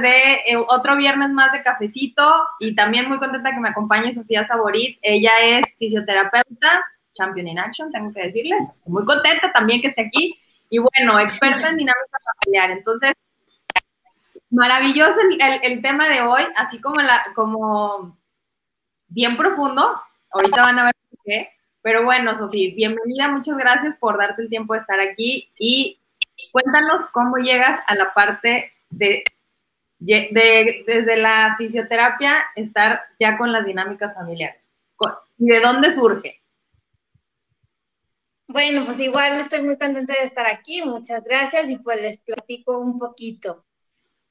de eh, otro viernes más de cafecito y también muy contenta que me acompañe Sofía Saborit. Ella es fisioterapeuta, champion in action, tengo que decirles. Muy contenta también que esté aquí. Y bueno, experta en dinámica familiar. Entonces, maravilloso el, tema de hoy, así como, la, como bien profundo. Ahorita van a ver qué. Pero bueno, Sofía, bienvenida, muchas gracias por darte el tiempo de estar aquí y cuéntanos cómo llegas a la parte de, desde la fisioterapia estar ya con las dinámicas familiares. ¿Y de dónde surge? Bueno, pues igual estoy muy contenta de estar aquí, muchas gracias y pues les platico un poquito.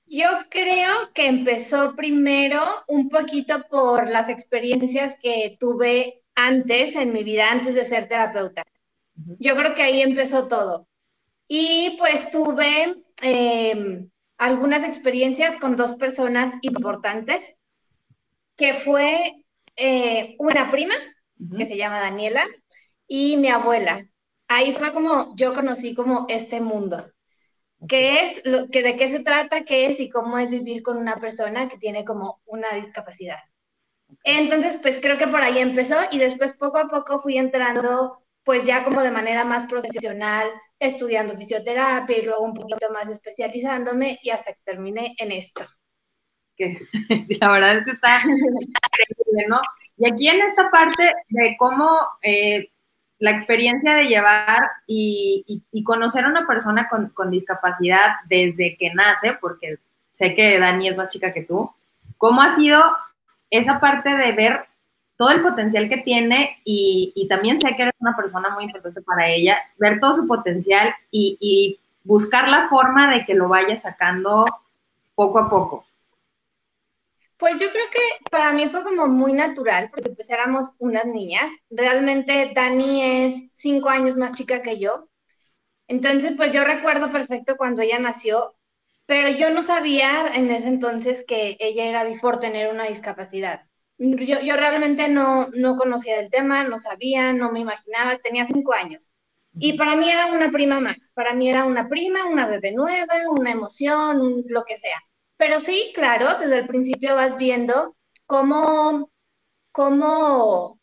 Yo creo que empezó primero un poquito por las experiencias que tuve antes en mi vida, antes de ser terapeuta. Yo creo que ahí empezó todo. Y pues tuve em, algunas experiencias con dos personas importantes, que fue eh, una prima, que se llama Daniela, y mi abuela. Ahí fue como yo conocí como este mundo. ¿Qué es, lo, que, de qué se trata, qué es y cómo es vivir con una persona que tiene como una discapacidad? Entonces, pues creo que por ahí empezó y después poco a poco fui entrando pues ya como de manera más profesional, estudiando fisioterapia y luego un poquito más especializándome y hasta que terminé en esto. La verdad es que está increíble, ¿no? Y aquí en esta parte de cómo eh, la experiencia de llevar y, conocer a una persona con, discapacidad desde que nace, porque sé que Dani es más chica que tú, ¿cómo ha sido esa parte de ver todo el potencial que tiene y, también sé que eres una persona muy importante para ella, ver todo su potencial y, buscar la forma de que lo vaya sacando poco a poco. Pues yo creo que para mí fue como muy natural, porque pues éramos unas niñas. Realmente Dani es cinco años más chica que yo. Entonces, pues yo recuerdo perfecto cuando ella nació, pero yo no sabía en ese entonces que ella era por tener una discapacidad yo, realmente no, no conocía del tema, no sabía, no me imaginaba, tenía cinco años. Y para mí era una prima más, para mí era una prima, una bebé nueva, una emoción, lo que sea. Pero sí, claro, desde el principio vas viendo cómo, cómo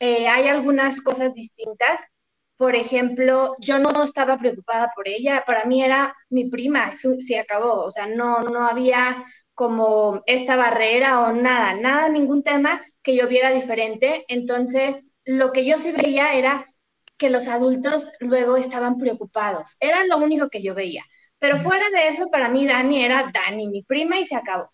eh, hay algunas cosas distintas. Por ejemplo, yo no estaba preocupada por ella, para mí era mi prima, se acabó, o sea, no, no había como esta barrera o nada, nada, ningún tema que yo viera diferente. Entonces, lo que yo sí veía era que los adultos luego estaban preocupados. Era lo único que yo veía. Pero fuera de eso, para mí Dani era Dani, mi prima, y se acabó.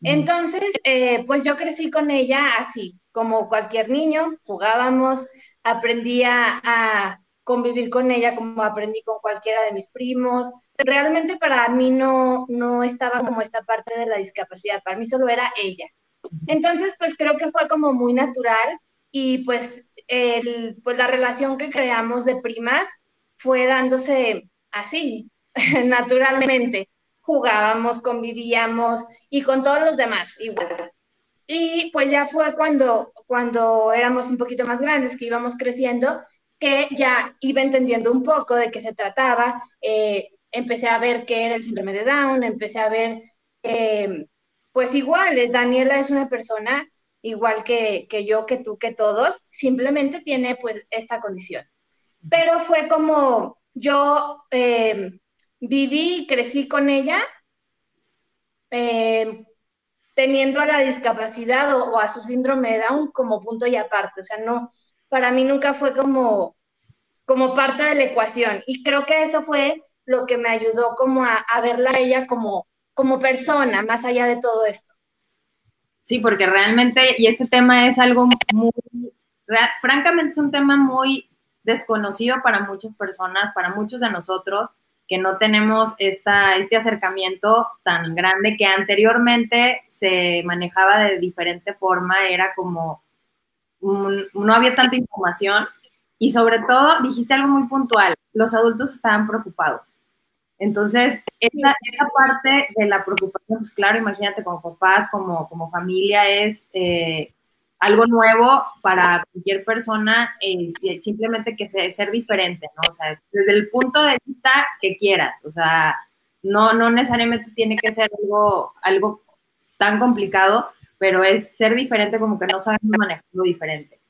Entonces, eh, pues yo crecí con ella así, como cualquier niño, jugábamos, aprendía a convivir con ella como aprendí con cualquiera de mis primos, realmente para mí no, no estaba como esta parte de la discapacidad, para mí solo era ella. Entonces, pues creo que fue como muy natural y pues, el, pues la relación que creamos de primas fue dándose así, naturalmente. Jugábamos, convivíamos y con todos los demás igual. Y pues ya fue cuando, cuando éramos un poquito más grandes, que íbamos creciendo, que ya iba entendiendo un poco de qué se trataba, eh, empecé a ver qué era el síndrome de Down, empecé a ver, eh, pues igual, eh, Daniela es una persona igual que, yo, que tú, que todos, simplemente tiene pues esta condición. Pero fue como yo eh, viví y crecí con ella, teniendo a la discapacidad o, o, a su síndrome de Down como punto y aparte. O sea, no, para mí nunca fue como, como parte de la ecuación. Y creo que eso fue lo que me ayudó como a, verla a ella como, como persona, más allá de todo esto. Sí, porque realmente, y este tema es algo muy, francamente es un tema muy desconocido para muchas personas, para muchos de nosotros, que no tenemos esta, este acercamiento tan grande que anteriormente se manejaba de diferente forma, era como, no había tanta información y sobre todo dijiste algo muy puntual, los adultos estaban preocupados. Entonces, esa, esa parte de la preocupación, pues claro, imagínate como papás, como, como familia, es eh, algo nuevo para cualquier persona, eh, simplemente que sea, ser diferente, ¿no? O sea, desde el punto de vista que quieras, o sea, no, no necesariamente tiene que ser algo, algo tan complicado, pero es ser diferente como que no sabemos manejarlo diferente.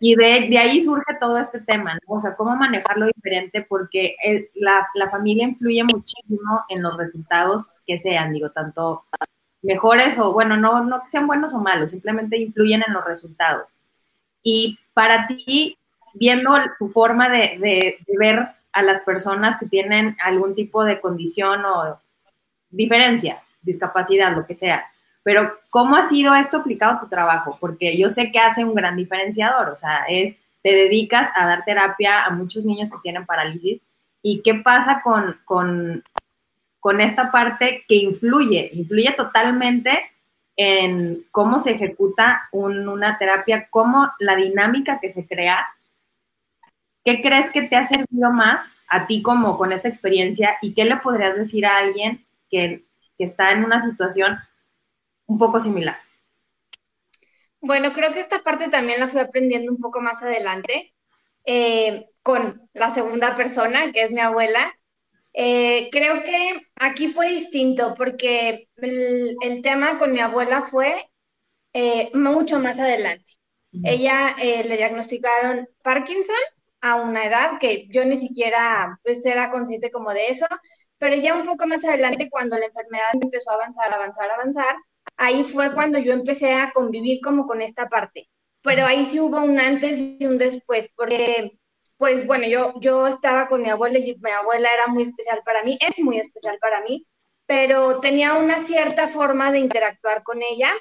Y de, de, ahí surge todo este tema, ¿no? O sea, cómo manejarlo diferente, porque la, la, familia influye muchísimo en los resultados que sean, digo, tanto mejores o, bueno, no, no que sean buenos o malos, simplemente influyen en los resultados. Y para ti, viendo tu forma de, de, de ver a las personas que tienen algún tipo de condición o diferencia, discapacidad, lo que sea, pero, ¿cómo ha sido esto aplicado a tu trabajo? Porque yo sé que hace un gran diferenciador, o sea, es, te dedicas a dar terapia a muchos niños que tienen parálisis. ¿Y qué pasa con, con, con esta parte que influye? Influye totalmente en cómo se ejecuta una terapia, cómo la dinámica que se crea. ¿Qué crees que te ha servido más a ti como con esta experiencia y qué le podrías decir a alguien que, que está en una situación un poco similar. Bueno, creo que esta parte también la fui aprendiendo un poco más adelante eh, con la segunda persona, que es mi abuela. Eh, creo que aquí fue distinto porque el, tema con mi abuela fue eh, mucho más adelante. Ella le diagnosticaron Parkinson a una edad que yo ni siquiera pues, era consciente como de eso, pero ya un poco más adelante cuando la enfermedad empezó a avanzar, avanzar, avanzar, ahí fue cuando yo empecé a convivir como con esta parte. Pero ahí sí hubo un antes y un después, porque, pues bueno, yo, yo estaba con mi abuela y mi abuela era muy especial para mí, es muy especial para mí, pero tenía una cierta forma de interactuar con ella.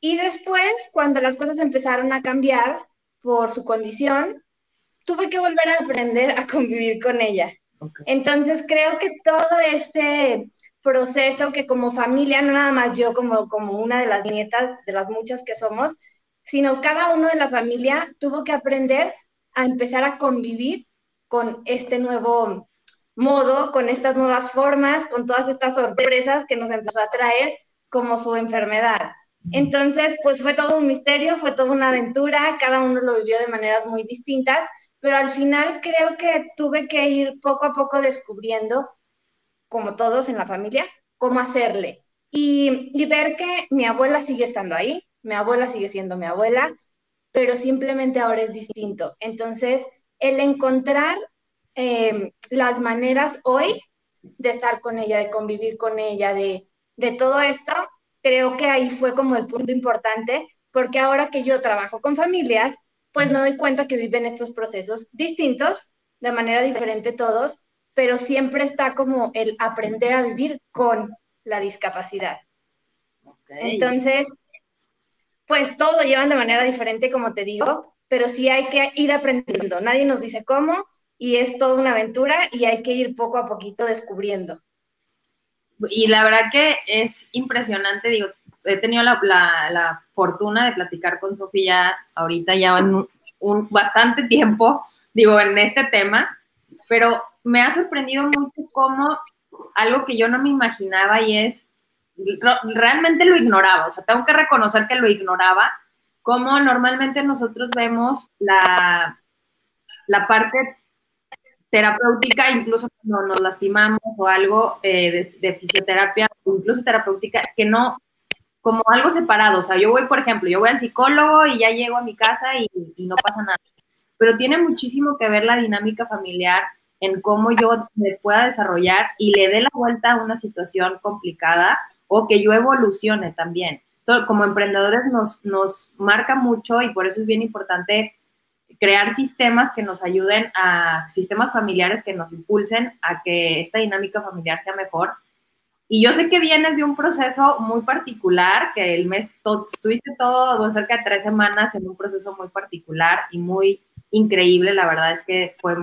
Y después, cuando las cosas empezaron a cambiar por su condición, tuve que volver a aprender a convivir con ella. Entonces creo que todo este proceso que como familia, no nada más yo como, como una de las nietas, de las muchas que somos, sino cada uno de la familia tuvo que aprender a empezar a convivir con este nuevo modo, con estas nuevas formas, con todas estas sorpresas que nos empezó a traer como su enfermedad. Entonces, pues fue todo un misterio, fue toda una aventura, cada uno lo vivió de maneras muy distintas, pero al final creo que tuve que ir poco a poco descubriendo como todos en la familia, cómo hacerle. Y, ver que mi abuela sigue estando ahí, mi abuela sigue siendo mi abuela, pero simplemente ahora es distinto. Entonces, el encontrar em, las maneras hoy de estar con ella, de convivir con ella, de, de todo esto, creo que ahí fue como el punto importante, porque ahora que yo trabajo con familias, pues me doy cuenta que viven estos procesos distintos, de manera diferente todos, pero siempre está como el aprender a vivir con la discapacidad. Entonces, pues todo lo llevan de manera diferente, como te digo, pero sí hay que ir aprendiendo. Nadie nos dice cómo y es toda una aventura y hay que ir poco a poquito descubriendo. Y la verdad que es impresionante, digo, he tenido la, fortuna de platicar con Sofía ahorita ya en un, bastante tiempo, digo, en este tema, pero me ha sorprendido mucho cómo algo que yo no me imaginaba y es, realmente lo ignoraba, o sea, tengo que reconocer que lo ignoraba, como normalmente nosotros vemos la, la parte terapéutica, incluso cuando nos lastimamos o algo eh, de, fisioterapia, incluso terapéutica, que no, como algo separado, o sea, yo voy, por ejemplo, yo voy al psicólogo y ya llego a mi casa y no pasa nada, pero tiene muchísimo que ver la dinámica familiar en cómo yo me pueda desarrollar y le dé la vuelta a una situación complicada o que yo evolucione también. como emprendedores nos, nos marca mucho y por eso es bien importante crear sistemas que nos ayuden a, sistemas familiares que nos impulsen a que esta dinámica familiar sea mejor. Y yo sé que vienes de un proceso muy particular, que el mes, estuviste todo, cerca de tres semanas en un proceso muy particular y muy increíble, la verdad es que fue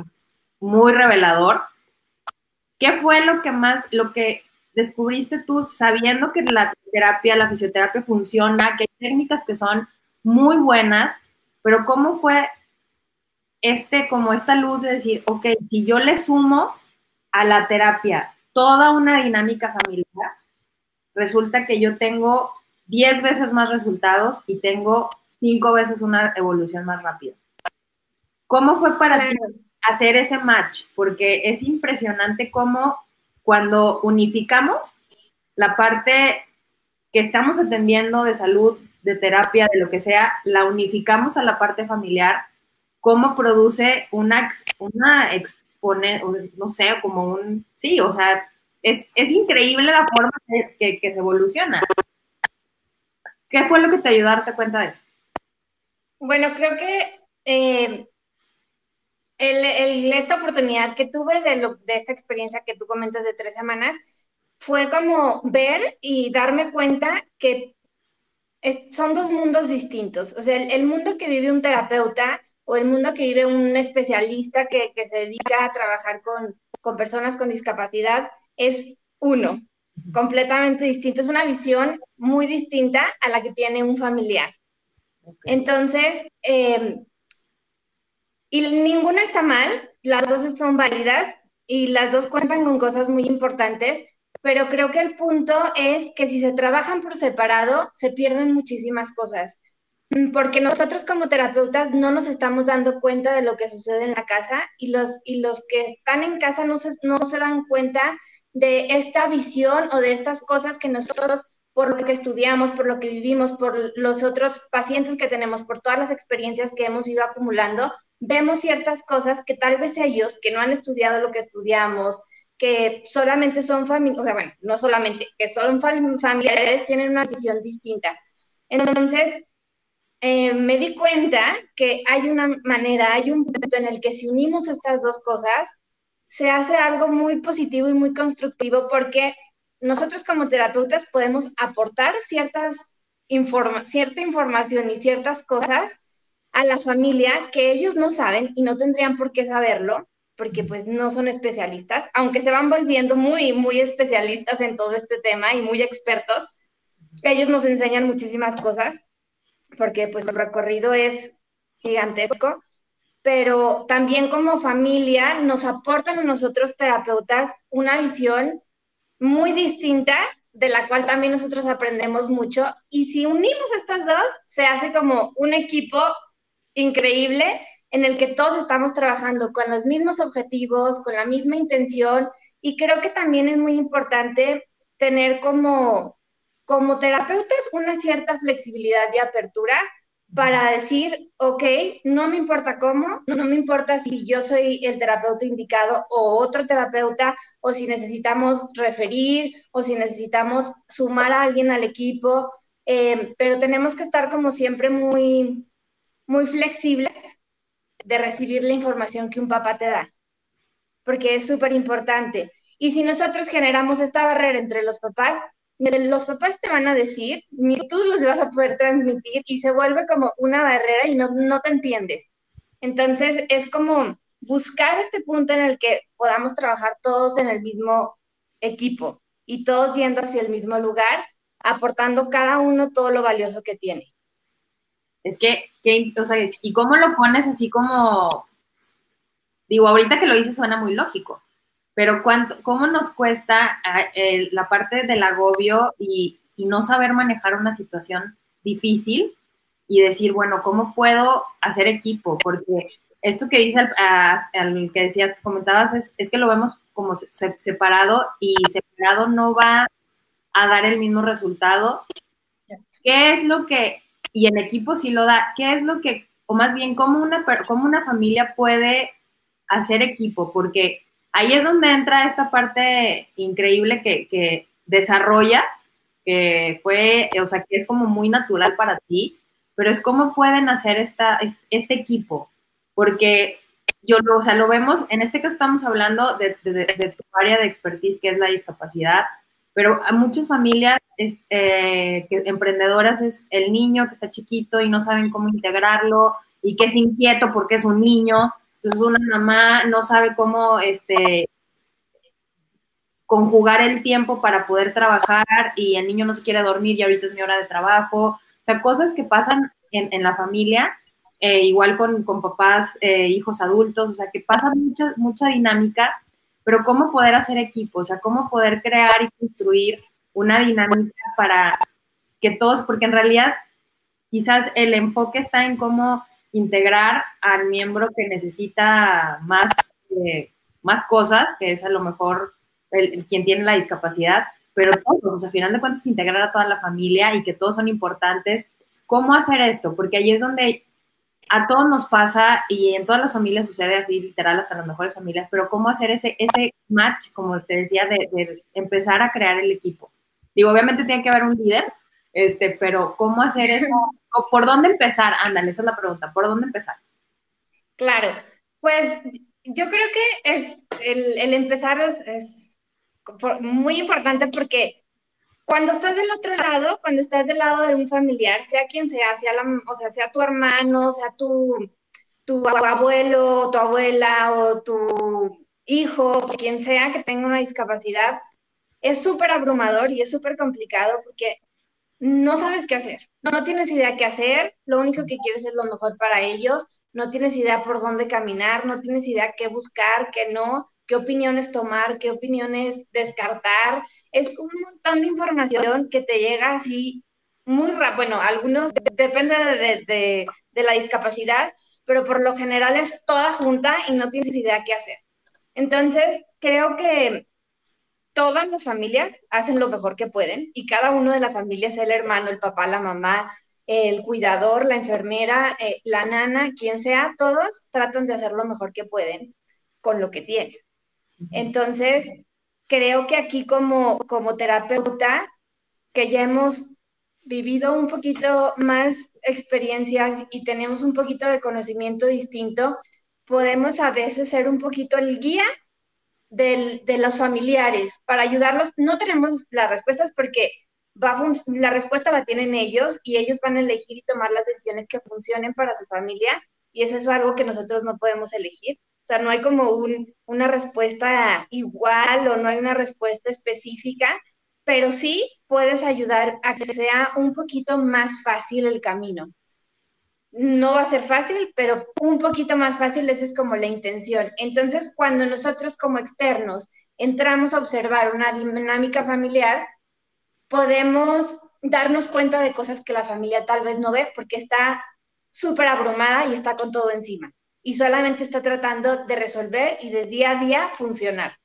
muy revelador. ¿Qué fue lo que más, lo que descubriste tú sabiendo que la terapia, la fisioterapia funciona, que hay técnicas que son muy buenas, pero cómo fue este, como esta luz de decir, ok, si yo le sumo a la terapia toda una dinámica familiar, resulta que yo tengo 10 veces más resultados y tengo 5 veces una evolución más rápida. ¿Cómo fue para ti hacer ese match, porque es impresionante cómo cuando unificamos la parte que estamos atendiendo de salud, de terapia, de lo que sea, la unificamos a la parte familiar, cómo produce una, una no sé, como un, sí, o sea, es, increíble la forma que, se evoluciona. ¿Qué fue lo que te ayudó a darte cuenta de eso? Bueno, creo que eh, esta oportunidad que tuve de, de esta experiencia que tú comentas de tres semanas fue como ver y darme cuenta que son dos mundos distintos. O sea, el, mundo que vive un terapeuta o el mundo que vive un especialista que, se dedica a trabajar con, personas con discapacidad es uno, completamente distinto. Es una visión muy distinta a la que tiene un familiar. Entonces, em, y ninguna está mal, las dos son válidas y las dos cuentan con cosas muy importantes, pero creo que el punto es que si se trabajan por separado, se pierden muchísimas cosas, mm, porque nosotros como terapeutas no nos estamos dando cuenta de lo que sucede en la casa y los, y los que están en casa no se, no se dan cuenta de esta visión o de estas cosas que nosotros, por lo que estudiamos, por lo que vivimos, por los otros pacientes que tenemos, por todas las experiencias que hemos ido acumulando, vemos ciertas cosas que tal vez ellos que no han estudiado lo que estudiamos, que solamente son familiares, o sea, bueno, no solamente, que son familiares, tienen una visión distinta. Entonces, eh, me di cuenta que hay una manera, hay un punto en el que si unimos estas dos cosas, se hace algo muy positivo y muy constructivo porque nosotros como terapeutas podemos aportar ciertas cierta información y ciertas cosas a la familia que ellos no saben y no tendrían por qué saberlo, porque pues no son especialistas, aunque se van volviendo muy, muy especialistas en todo este tema y muy expertos, ellos nos enseñan muchísimas cosas, porque pues el recorrido es gigantesco, pero también como familia nos aportan a nosotros terapeutas una visión muy distinta de la cual también nosotros aprendemos mucho y si unimos estas dos se hace como un equipo increíble en el que todos estamos trabajando con los mismos objetivos, con la misma intención y creo que también es muy importante tener como, como terapeutas una cierta flexibilidad y apertura para decir, ok, no me importa cómo, no me importa si yo soy el terapeuta indicado o otro terapeuta, o si necesitamos referir, o si necesitamos sumar a alguien al equipo, eh, pero tenemos que estar como siempre muy, muy flexibles de recibir la información que un papá te da, porque es súper importante. Y si nosotros generamos esta barrera entre los papás, los papás te van a decir, ni tú los vas a poder transmitir y se vuelve como una barrera y no, no te entiendes. Entonces es como buscar este punto en el que podamos trabajar todos en el mismo equipo y todos yendo hacia el mismo lugar, aportando cada uno todo lo valioso que tiene. Es que, o sea, ¿y cómo lo pones así como, digo, ahorita que lo dices suena muy lógico, pero cuánto, ¿cómo nos cuesta ah, la parte del agobio y, no saber manejar una situación difícil y decir, bueno, ¿cómo puedo hacer equipo? Porque esto que dice al, que decías, comentabas, es, es, que lo vemos como separado y separado no va a dar el mismo resultado. ¿Qué es lo que y en equipo sí lo da. ¿Qué es lo que, o más bien, cómo una, cómo una familia puede hacer equipo? Porque ahí es donde entra esta parte increíble que, desarrollas, que fue, o sea, que es como muy natural para ti, pero es cómo pueden hacer esta, este equipo. Porque yo o sea, lo vemos, en este caso estamos hablando de, de tu área de expertise, que es la discapacidad, pero a muchas familias eh, emprendedoras es el niño que está chiquito y no saben cómo integrarlo y que es inquieto porque es un niño. Entonces una mamá no sabe cómo este, conjugar el tiempo para poder trabajar y el niño no se quiere dormir y ahorita es mi hora de trabajo. O sea, cosas que pasan en, la familia, eh, igual con, papás, eh, hijos adultos, o sea, que pasa mucha, mucha dinámica pero cómo poder hacer equipo, o sea, cómo poder crear y construir una dinámica para que todos, porque en realidad quizás el enfoque está en cómo integrar al miembro que necesita más, eh, más cosas, que es a lo mejor el, quien tiene la discapacidad, pero todos, o sea, al final de cuentas integrar a toda la familia y que todos son importantes. ¿Cómo hacer esto? Porque ahí es donde a todos nos pasa y en todas las familias sucede así, literal, hasta las mejores familias, pero cómo hacer ese, ese match, como te decía, de, empezar a crear el equipo. Digo, obviamente tiene que haber un líder, este, pero ¿cómo hacer eso? ¿Por dónde empezar? Ándale, esa es la pregunta, ¿por dónde empezar? Claro, pues yo creo que es el empezar es, muy importante porque cuando estás del otro lado, cuando estás del lado de un familiar, sea quien sea, sea la, o sea, sea tu hermano, sea tu, tu abuelo, tu abuela o tu hijo, quien sea que tenga una discapacidad, es súper abrumador y es súper complicado porque no sabes qué hacer, no tienes idea qué hacer, lo único que quieres es lo mejor para ellos, no tienes idea por dónde caminar, no tienes idea qué buscar, qué no, qué opiniones tomar, qué opiniones descartar. Es un montón de información que te llega así muy rápido. Bueno, algunos depende de, la discapacidad, pero por lo general es toda junta y no tienes idea qué hacer. Entonces, creo que todas las familias hacen lo mejor que pueden y cada uno de la familia, sea el hermano, el papá, la mamá, el cuidador, la enfermera, eh, la nana, quien sea, todos tratan de hacer lo mejor que pueden con lo que tienen. Entonces, creo que aquí como, como terapeuta, que ya hemos vivido un poquito más experiencias y tenemos un poquito de conocimiento distinto, podemos a veces ser un poquito el guía de los familiares para ayudarlos. No tenemos las respuestas porque la respuesta la tienen ellos y ellos van a elegir y tomar las decisiones que funcionen para su familia y eso es algo que nosotros no podemos elegir. O sea, no hay como un, una respuesta igual o no hay una respuesta específica, pero sí puedes ayudar a que sea un poquito más fácil el camino no va a ser fácil, pero un poquito más fácil, esa es como la intención. Entonces, cuando nosotros como externos entramos a observar una dinámica familiar, podemos darnos cuenta de cosas que la familia tal vez no ve porque está súper abrumada y está con todo encima y solamente está tratando de resolver y de día a día funcionar.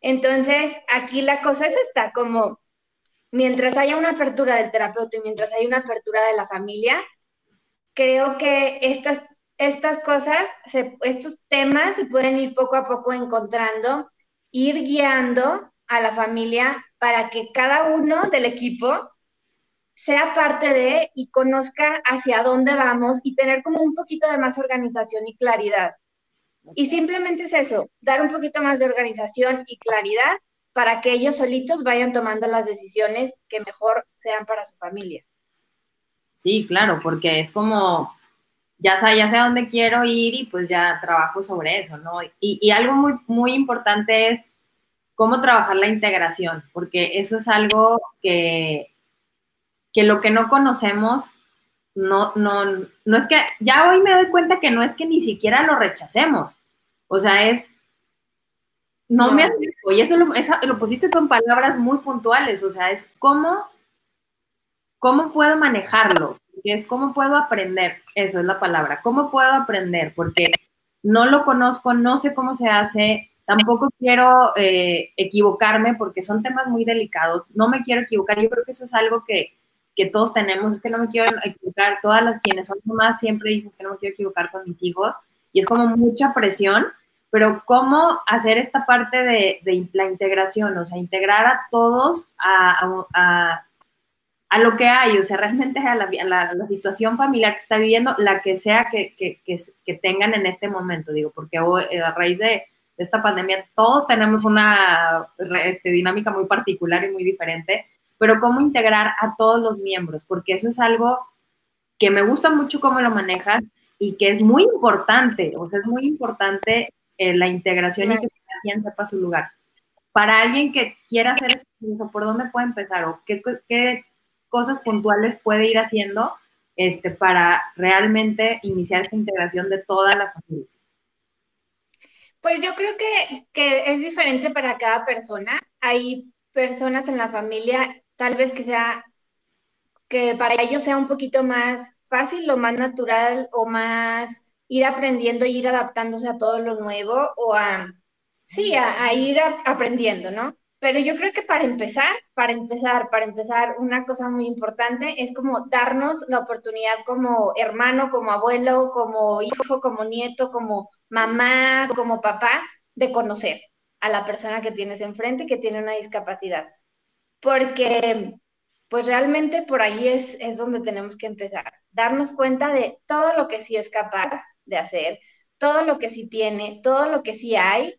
Entonces, aquí la cosa es esta, como mientras haya una apertura del terapeuta y mientras haya una apertura de la familia, creo que estas, estas cosas, estos temas se pueden ir poco a poco encontrando, ir guiando a la familia para que cada uno del equipo sea parte de y conozca hacia dónde vamos y tener como un poquito de más organización y claridad. Y simplemente es eso, dar un poquito más de organización y claridad para que ellos solitos vayan tomando las decisiones que mejor sean para su familia. Sí, claro, porque es como, ya sé, ya sé a dónde quiero ir y pues ya trabajo sobre eso, ¿no? Y, y algo muy, muy importante es cómo trabajar la integración, porque eso es algo que, que lo que no conocemos, no, no, no es que, ya hoy me doy cuenta que no es que ni siquiera lo rechacemos, o sea, es, no, me acerco, y eso lo, lo pusiste en palabras muy puntuales, o sea, es cómo ¿Cómo puedo manejarlo? Es cómo puedo aprender, eso es la palabra, ¿cómo puedo aprender? Porque no lo conozco, no sé cómo se hace, tampoco quiero eh, equivocarme porque son temas muy delicados, no me quiero equivocar, yo creo que eso es algo que, que todos tenemos, es que no me quiero equivocar, todas las quienes son mamás siempre dicen que no me quiero equivocar con mis hijos y es como mucha presión, pero cómo hacer esta parte de, de la integración, o sea, integrar a todos a a lo que hay, o sea, realmente a la, la, situación familiar que está viviendo, la que sea que, que, que, tengan en este momento, digo, porque eh, a raíz de, esta pandemia todos tenemos una este, dinámica muy particular y muy diferente, pero cómo integrar a todos los miembros, porque eso es algo que me gusta mucho cómo lo manejas y que es muy importante, o sea, es muy importante eh, la integración y que cada quien sepa su lugar. Para alguien que quiera hacer esto, ¿por dónde puede empezar? ¿O qué, qué, cosas puntuales puede ir haciendo este, para realmente iniciar esta integración de toda la familia? Pues yo creo que, que es diferente para cada persona. Hay personas en la familia, tal vez que sea, que para ellos sea un poquito más fácil o más natural o más ir aprendiendo e ir adaptándose a todo lo nuevo o a sí, a, ir aprendiendo, ¿no? Pero yo creo que para empezar, para empezar, para empezar, una cosa muy importante es como darnos la oportunidad como hermano, como abuelo, como hijo, como nieto, como mamá, como papá, de conocer a la persona que tienes enfrente que tiene una discapacidad. Porque pues realmente por ahí es, es donde tenemos que empezar, darnos cuenta de todo lo que sí es capaz de hacer, todo lo que sí tiene, todo lo que sí hay,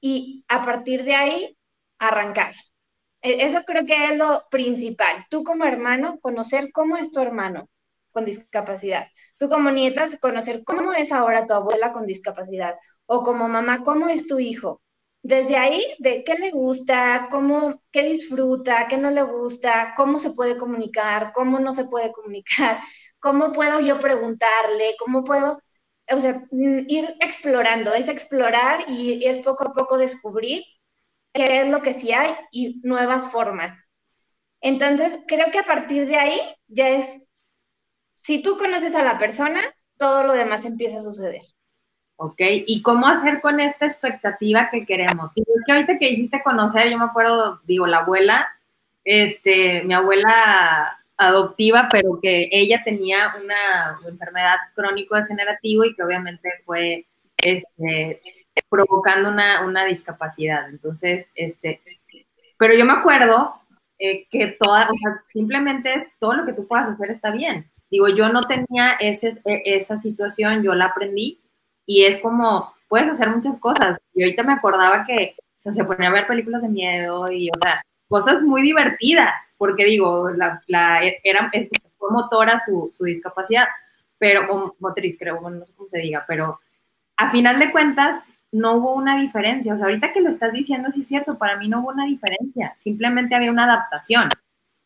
y a partir de ahí arrancar. E, eso creo que es lo principal. Tú como hermano, conocer cómo es tu hermano con discapacidad. Tú como nieta, conocer cómo es ahora tu abuela con discapacidad. O como mamá, cómo es tu hijo desde ahí, de qué le gusta, cómo, qué disfruta, qué no le gusta, cómo se puede comunicar, cómo no se puede comunicar, cómo puedo yo preguntarle, cómo puedo, o sea, mm, ir explorando, es explorar y, es poco a poco descubrir qué es lo que sí hay y nuevas formas. Entonces, creo que a partir de ahí ya es, si tú conoces a la persona, todo lo demás empieza a suceder. ¿Ok? ¿Y cómo hacer con esta expectativa que queremos? Y es que ahorita que dijiste conocer, yo me acuerdo, digo, la abuela, este, mi abuela adoptiva, pero que ella tenía una enfermedad crónico-degenerativa y que obviamente fue este, provocando una, discapacidad. Entonces, este, pero yo me acuerdo eh, que toda, simplemente es todo lo que tú puedas hacer está bien. Digo, yo no tenía ese, esa situación, yo la aprendí, y es como, puedes hacer muchas cosas. Y ahorita me acordaba que se ponía a ver películas de miedo y, o sea, cosas muy divertidas, porque digo, la, la era, es, fue motora su, su discapacidad, pero, o motriz creo, no sé cómo se diga, pero a final de cuentas no hubo una diferencia. O sea, ahorita que lo estás diciendo, sí es cierto, para mí no hubo una diferencia, simplemente había una adaptación,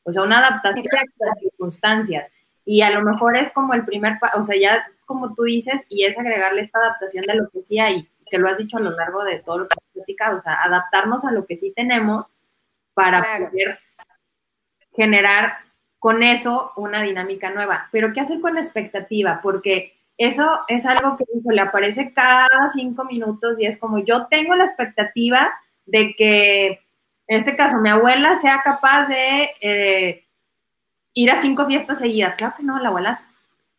o sea, una adaptación a las circunstancias. Y a lo mejor es como el primer, o sea, ya como tú dices, y es agregarle esta adaptación de lo que sí hay, se lo has dicho a lo largo de todo lo que has platicado, o sea, adaptarnos a lo que sí tenemos para poder generar con eso una dinámica nueva. Pero ¿qué hacer con la expectativa? Porque eso es algo que le aparece cada cinco minutos y es como yo tengo la expectativa de que, en este caso, mi abuela sea capaz de eh, ir a cinco fiestas seguidas. Claro que no, la abuela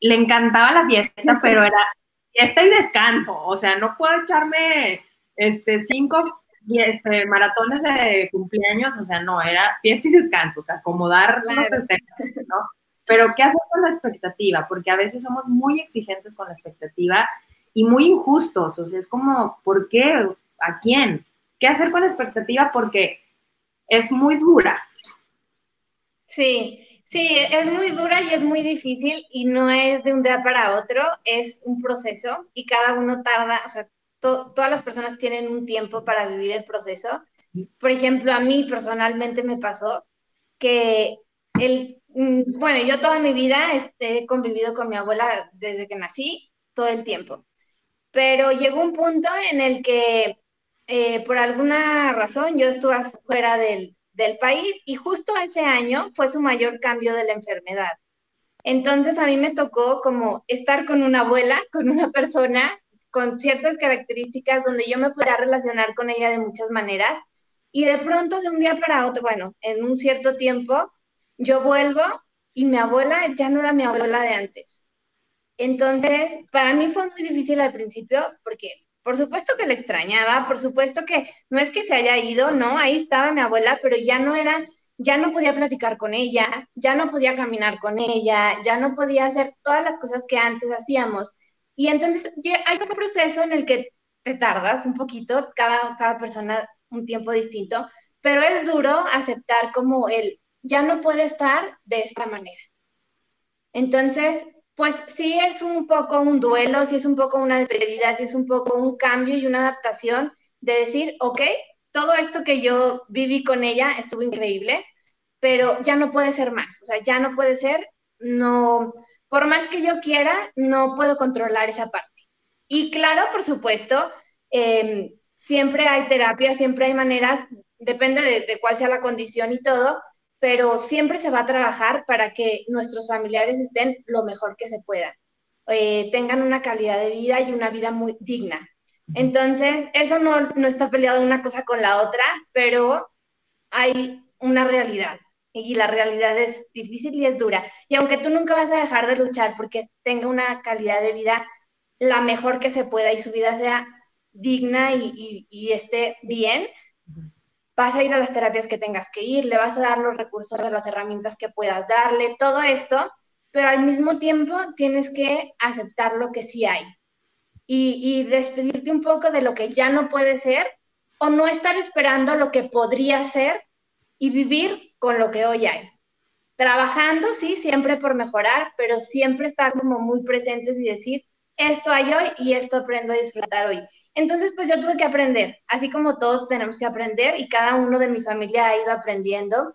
le encantaba la fiesta, pero era fiesta y descanso. O sea, no puedo echarme este, cinco este, maratones de cumpleaños, o sea, no, era fiesta y descanso, o sea, acomodar los ¿no? Pero ¿qué hacer con la expectativa? Porque a veces somos muy exigentes con la expectativa y muy injustos, o sea, es como, ¿por qué? ¿A quién? ¿Qué hacer con la expectativa? Porque es muy dura. Sí, Sí, es muy dura y es muy difícil y no es de un día para otro, es un proceso y cada uno tarda, o sea, todas las personas tienen un tiempo para vivir el proceso. Por ejemplo, a mí personalmente me pasó que el, mm, bueno, yo toda mi vida este, he convivido con mi abuela desde que nací, todo el tiempo, pero llegó un punto en el que eh, por alguna razón yo estuve fuera del, del país y justo ese año fue su mayor cambio de la enfermedad. Entonces a mí me tocó como estar con una abuela, con una persona con ciertas características donde yo me podía relacionar con ella de muchas maneras y de pronto de un día para otro, bueno, en un cierto tiempo, yo vuelvo y mi abuela ya no era mi abuela de antes. Entonces, para mí fue muy difícil al principio porque por supuesto que la extrañaba, por supuesto que no es que se haya ido, no, ahí estaba mi abuela, pero ya no era, ya no podía platicar con ella, ya no podía caminar con ella, ya no podía hacer todas las cosas que antes hacíamos. Y entonces hay un proceso en el que te tardas un poquito, cada, persona un tiempo distinto, pero es duro aceptar como el ya no puede estar de esta manera. Entonces, pues sí es un poco un duelo, sí es un poco una despedida, sí es un poco un cambio y una adaptación de decir, ok, todo esto que yo viví con ella estuvo increíble, pero ya no puede ser más, o sea, ya no puede ser, no, por más que yo quiera, no puedo controlar esa parte. Y claro, por supuesto, em, siempre hay terapia, siempre hay maneras, depende de, de cuál sea la condición y todo, pero siempre se va a trabajar para que nuestros familiares estén lo mejor que se pueda, eh, tengan una calidad de vida y una vida muy digna. Entonces, eso no, no está peleado una cosa con la otra, pero hay una realidad y la realidad es difícil y es dura. Y aunque tú nunca vas a dejar de luchar porque tenga una calidad de vida la mejor que se pueda y su vida sea digna y, y, esté bien, vas a ir a las terapias que tengas que ir, le vas a dar los recursos, las herramientas que puedas darle, todo esto, pero al mismo tiempo tienes que aceptar lo que sí hay y, y despedirte un poco de lo que ya no puede ser o no estar esperando lo que podría ser y vivir con lo que hoy hay. Trabajando, sí, siempre por mejorar, pero siempre estar como muy presentes y decir, esto hay hoy y esto aprendo a disfrutar hoy. Entonces, pues yo tuve que aprender, así como todos tenemos que aprender y cada uno de mi familia ha ido aprendiendo,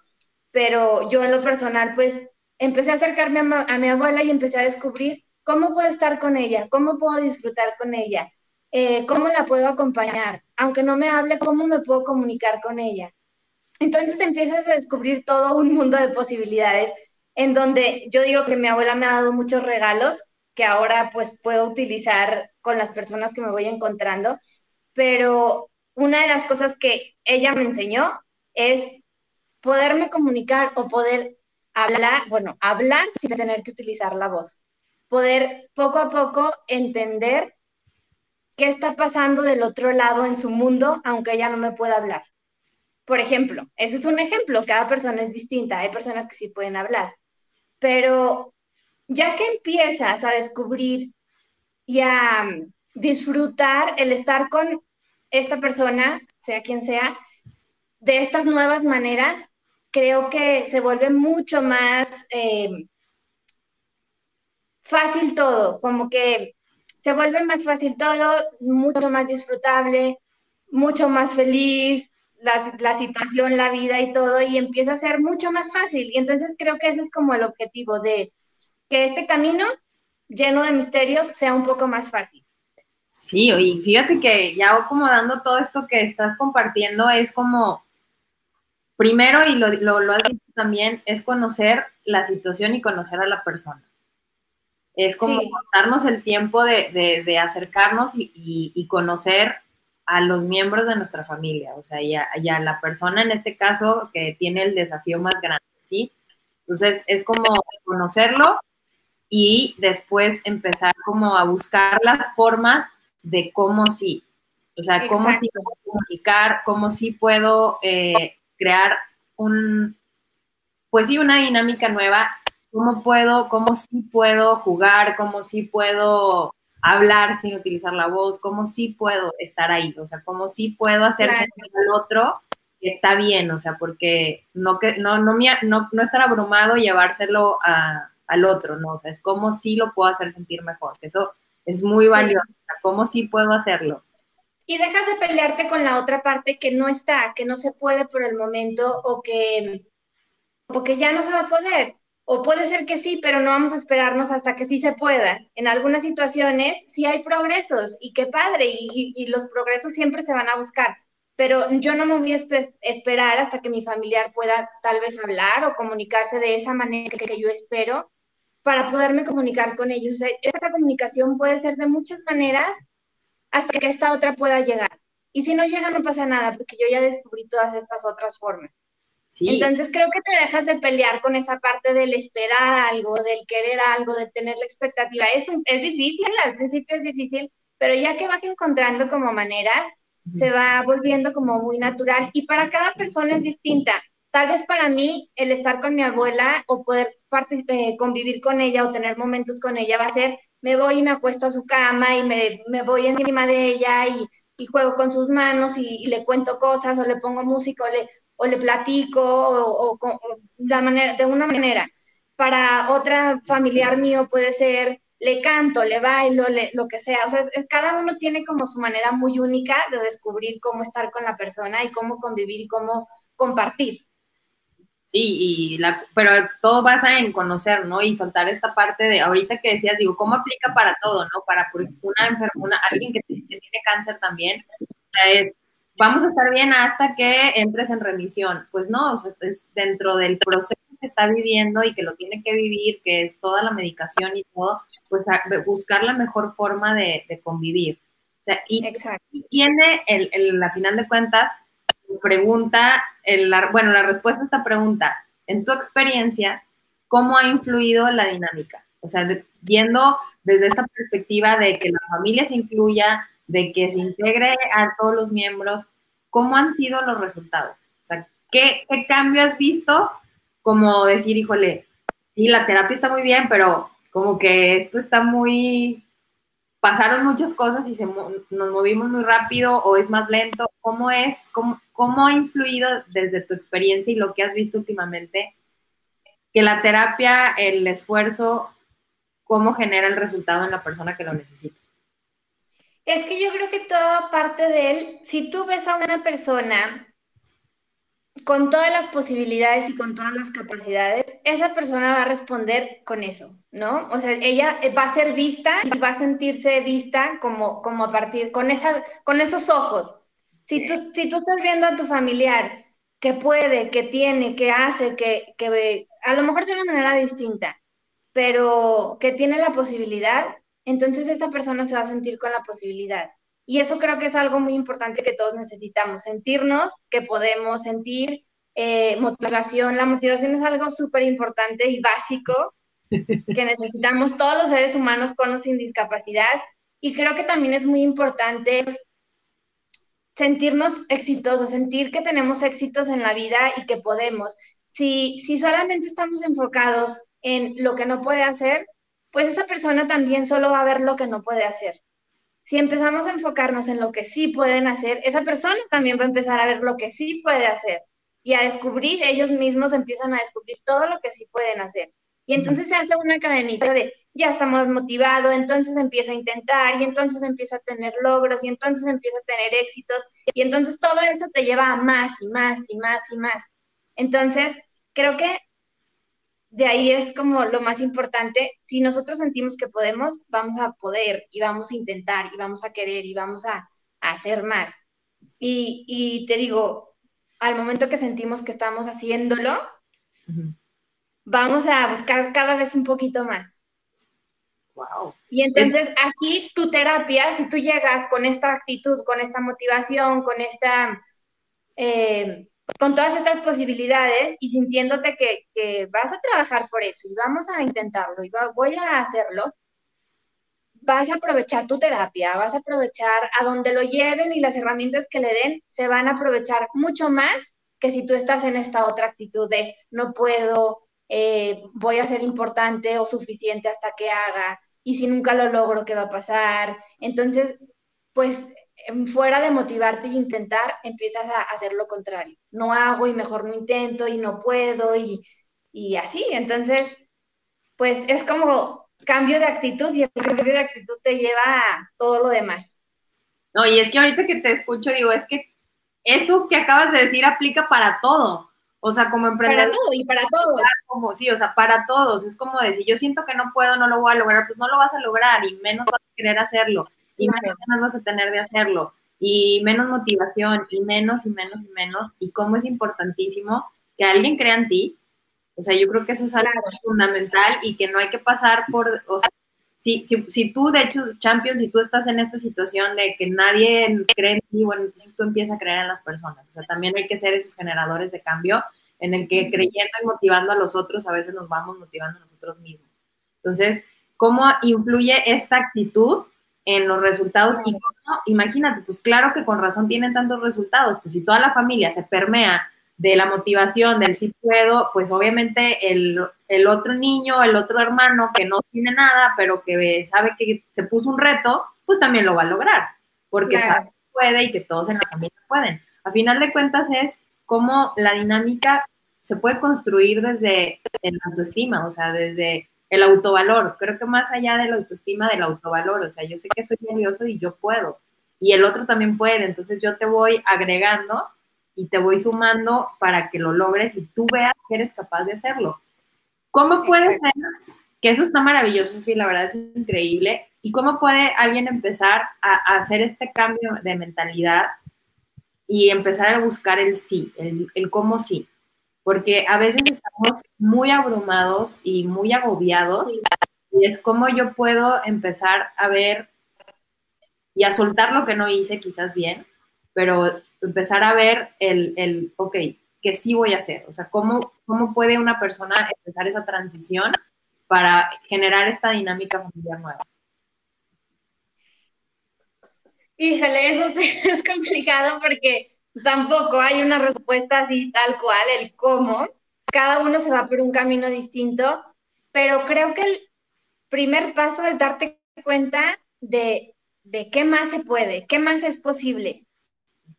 pero yo en lo personal, pues empecé a acercarme a, mi abuela y empecé a descubrir cómo puedo estar con ella, cómo puedo disfrutar con ella, eh, cómo la puedo acompañar, aunque no me hable, cómo me puedo comunicar con ella. Entonces empiezas a descubrir todo un mundo de posibilidades en donde yo digo que mi abuela me ha dado muchos regalos que ahora pues puedo utilizar con las personas que me voy encontrando, pero una de las cosas que ella me enseñó es poderme comunicar o poder hablar, bueno, hablar sin tener que utilizar la voz, poder poco a poco entender qué está pasando del otro lado en su mundo, aunque ella no me pueda hablar. Por ejemplo, ese es un ejemplo, cada persona es distinta, hay personas que sí pueden hablar, pero ya que empiezas a descubrir y a mm, disfrutar el estar con esta persona, sea quien sea, de estas nuevas maneras, creo que se vuelve mucho más eh, fácil todo, como que se vuelve más fácil todo, mucho más disfrutable, mucho más feliz, la, situación, la vida y todo, y empieza a ser mucho más fácil. Y entonces creo que ese es como el objetivo de que este camino lleno de misterios sea un poco más fácil. Sí, y fíjate que ya como dando todo esto que estás compartiendo es como, primero, y lo, lo, has dicho también, es conocer la situación y conocer a la persona. Es como darnos el tiempo de, acercarnos y, conocer a los miembros de nuestra familia, o sea, y a, la persona en este caso que tiene el desafío más grande, ¿sí? Entonces, es como conocerlo y después empezar como a buscar las formas de cómo sí, o sea, cómo sí puedo comunicar, cómo sí puedo eh, crear un, pues sí, una dinámica nueva, cómo puedo, cómo sí puedo jugar, cómo sí puedo hablar sin utilizar la voz, cómo sí puedo estar ahí, o sea, cómo sí puedo hacer sentir al otro que está bien, o sea, porque no, que, no, no, no, no estar abrumado y llevárselo al otro, ¿no? O sea, es cómo sí lo puedo hacer sentir mejor, que eso es muy valioso, o sea, cómo sí puedo hacerlo. Y dejas de pelearte con la otra parte que no está, que no se puede por el momento o que, o que ya no se va a poder. O puede ser que sí, pero no vamos a esperarnos hasta que sí se pueda. En algunas situaciones sí hay progresos y qué padre, y, los progresos siempre se van a buscar, pero yo no me voy a esperar hasta que mi familiar pueda tal vez hablar o comunicarse de esa manera que, yo espero para poderme comunicar con ellos. O sea, esta comunicación puede ser de muchas maneras hasta que esta otra pueda llegar. Y si no llega, no pasa nada, porque yo ya descubrí todas estas otras formas. Entonces creo que te dejas de pelear con esa parte del esperar algo, del querer algo, de tener la expectativa. Es, es difícil, al principio es difícil, pero ya que vas encontrando como maneras, se va volviendo como muy natural y para cada persona es distinta. Tal vez para mí el estar con mi abuela o poder eh, convivir con ella o tener momentos con ella va a ser, me voy y me acuesto a su cama y me, voy encima de ella y, juego con sus manos y, le cuento cosas o le pongo música o le, o le platico o, de, manera, de una manera. Para otra familiar mío puede ser le canto, le bailo, lo que sea. O sea, cada uno tiene como su manera muy única de descubrir cómo estar con la persona y cómo convivir y cómo compartir. Sí, y la, pero todo basa en conocer, ¿no? Y soltar esta parte de, ahorita que decías, digo, ¿cómo aplica para todo, ¿no? Para una enfermedad, alguien que, que, tiene cáncer también, o sea, es, vamos a estar bien hasta que entres en remisión. Pues no, es dentro del proceso que está viviendo y que lo tiene que vivir, que es toda la medicación y todo, pues buscar la mejor forma de, convivir. y tiene, el, el, a final de cuentas, pregunta, el, bueno, la respuesta a esta pregunta, en tu experiencia, ¿cómo ha influido la dinámica? O sea, viendo desde esta perspectiva de que la familia se incluya, de que se integre a todos los miembros, ¿cómo han sido los resultados? O sea, ¿qué, qué cambio has visto? Como decir, híjole, sí, la terapia está muy bien, pero como que esto está muy, pasaron muchas cosas y se, nos movimos muy rápido o es más lento. ¿Cómo es, cómo, cómo ha influido desde tu experiencia y lo que has visto últimamente que la terapia, el esfuerzo, cómo genera el resultado en la persona que lo necesita? Es que yo creo que todo parte de él. Si tú ves a una persona con todas las posibilidades y con todas las capacidades, esa persona va a responder con eso, ¿no? O sea, ella va a ser vista y va a sentirse vista como, como a partir, con, esa, con esos ojos. Si tú, si tú estás viendo a tu familiar que puede, que tiene, que hace, que, que a lo mejor de una manera distinta, pero que tiene la posibilidad, entonces esta persona se va a sentir con la posibilidad. Y eso creo que es algo muy importante que todos necesitamos, sentirnos que podemos sentir eh, motivación. La motivación es algo súper importante y básico que necesitamos todos los seres humanos con o sin discapacidad. Y creo que también es muy importante sentirnos exitosos, sentir que tenemos éxitos en la vida y que podemos. Si, si solamente estamos enfocados en lo que no puede hacer, pues esa persona también solo va a ver lo que no puede hacer si empezamos a enfocarnos en lo que sí pueden hacer, esa persona también va a empezar a ver lo que sí puede hacer y a descubrir, ellos mismos empiezan a descubrir todo lo que sí pueden hacer. Y entonces se hace una cadenita de ya estamos motivados, entonces empieza a intentar y entonces empieza a tener logros y entonces empieza a tener éxitos y entonces todo eso te lleva a más y más y más y más. Entonces, creo que de ahí es como lo más importante. Si nosotros sentimos que podemos, vamos a poder y vamos a intentar y vamos a querer y vamos a, hacer más. Y, te digo, al momento que sentimos que estamos haciéndolo, vamos a buscar cada vez un poquito más. Wow. Y entonces así tu terapia, si tú llegas con esta actitud, con esta motivación, con esta... Eh, con todas estas posibilidades y sintiéndote que, vas a trabajar por eso y vamos a intentarlo y voy a hacerlo, vas a aprovechar tu terapia, vas a aprovechar a donde lo lleven y las herramientas que le den se van a aprovechar mucho más que si tú estás en esta otra actitud de no puedo, eh, voy a ser importante o suficiente hasta que haga y si nunca lo logro, ¿qué va a pasar? Entonces, pues fuera de motivarte y intentar, empiezas a hacer lo contrario. No hago y mejor no intento y no puedo y, y así. Entonces, pues es como cambio de actitud y el cambio de actitud te lleva a todo lo demás. No, y es que ahorita que te escucho, digo, es que eso que acabas de decir aplica para todo. O sea, como emprendedor. Para todo y para todos. Como, sí, o sea, para todos. Es como decir, yo siento que no puedo, no lo voy a lograr, pues no lo vas a lograr y menos vas a querer hacerlo y menos ganas vas a tener de hacerlo, y menos motivación, y menos, y menos, y menos, y cómo es importantísimo que alguien crea en ti. O sea, yo creo que eso es algo fundamental y que no hay que pasar por, o sea, si, si, si, tú, de hecho, Champion, si tú estás en esta situación de que nadie cree en ti, bueno, entonces tú empiezas a creer en las personas. O sea, también hay que ser esos generadores de cambio en el que creyendo y motivando a los otros, a veces nos vamos motivando a nosotros mismos. Entonces, ¿cómo influye esta actitud en los resultados. Y imagínate, pues claro que con razón tienen tantos resultados, pues si toda la familia se permea de la motivación, del sí puedo, pues obviamente el, otro niño, el otro hermano que no tiene nada, pero que sabe que se puso un reto, pues también lo va a lograr, porque sabe que puede y que todos en la familia pueden. A final de cuentas es cómo la dinámica se puede construir desde la autoestima, o sea, desde el autovalor, creo que más allá de la autoestima, del autovalor, o sea, yo sé que soy valioso y yo puedo, y el otro también puede, entonces yo te voy agregando y te voy sumando para que lo logres y tú veas que eres capaz de hacerlo. ¿Cómo puede ser? Que eso está maravilloso, sí, la verdad es increíble. ¿Y cómo puede alguien empezar a, hacer este cambio de mentalidad y empezar a buscar el sí, el, el cómo sí? porque a veces estamos muy abrumados y muy agobiados y es como yo puedo empezar a ver y a soltar lo que no hice quizás bien, pero empezar a ver el, el ok, que sí voy a hacer, o sea, cómo, cómo puede una persona empezar esa transición para generar esta dinámica familiar nueva. Híjole, eso es complicado porque tampoco hay una respuesta así tal cual, el cómo. Cada uno se va por un camino distinto, pero creo que el primer paso es darte cuenta de, de qué más se puede, qué más es posible.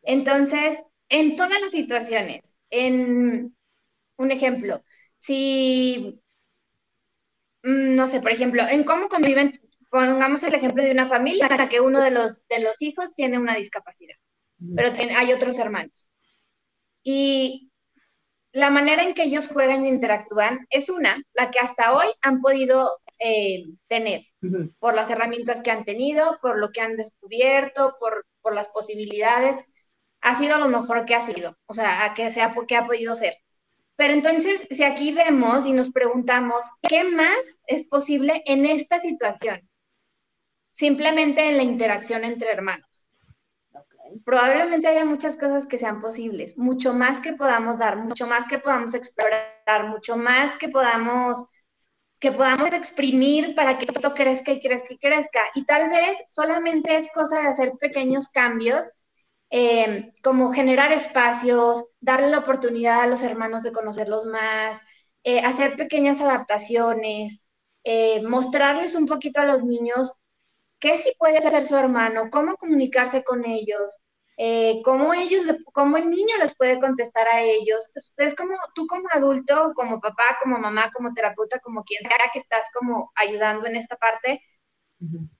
Entonces, en todas las situaciones, en un ejemplo, si, mm, no sé, por ejemplo, en cómo conviven pongamos el ejemplo de una familia en la que uno de los, de los hijos tiene una discapacidad, pero hay otros hermanos. Y la manera en que ellos juegan e interactúan es una, la que hasta hoy han podido eh, tener, por las herramientas que han tenido, por lo que han descubierto, por, por las posibilidades. Ha sido lo mejor que ha sido, o sea, que, sea, que ha podido ser. Pero entonces, si aquí vemos y nos preguntamos, ¿qué más es posible en esta situación? simplemente en la interacción entre hermanos. Probablemente haya muchas cosas que sean posibles, mucho más que podamos dar, mucho más que podamos explorar, mucho más que podamos que podamos exprimir para que esto crezca y crezca y crezca. Y tal vez solamente es cosa de hacer pequeños cambios, eh, como generar espacios, darle la oportunidad a los hermanos de conocerlos más, eh, hacer pequeñas adaptaciones, eh, mostrarles un poquito a los niños qué sí puede hacer su hermano, cómo comunicarse con ellos, eh, cómo ellos, cómo el niño les puede contestar a ellos. Es, como tú como adulto, como papá, como mamá, como terapeuta, como quien sea que estás como ayudando en esta parte,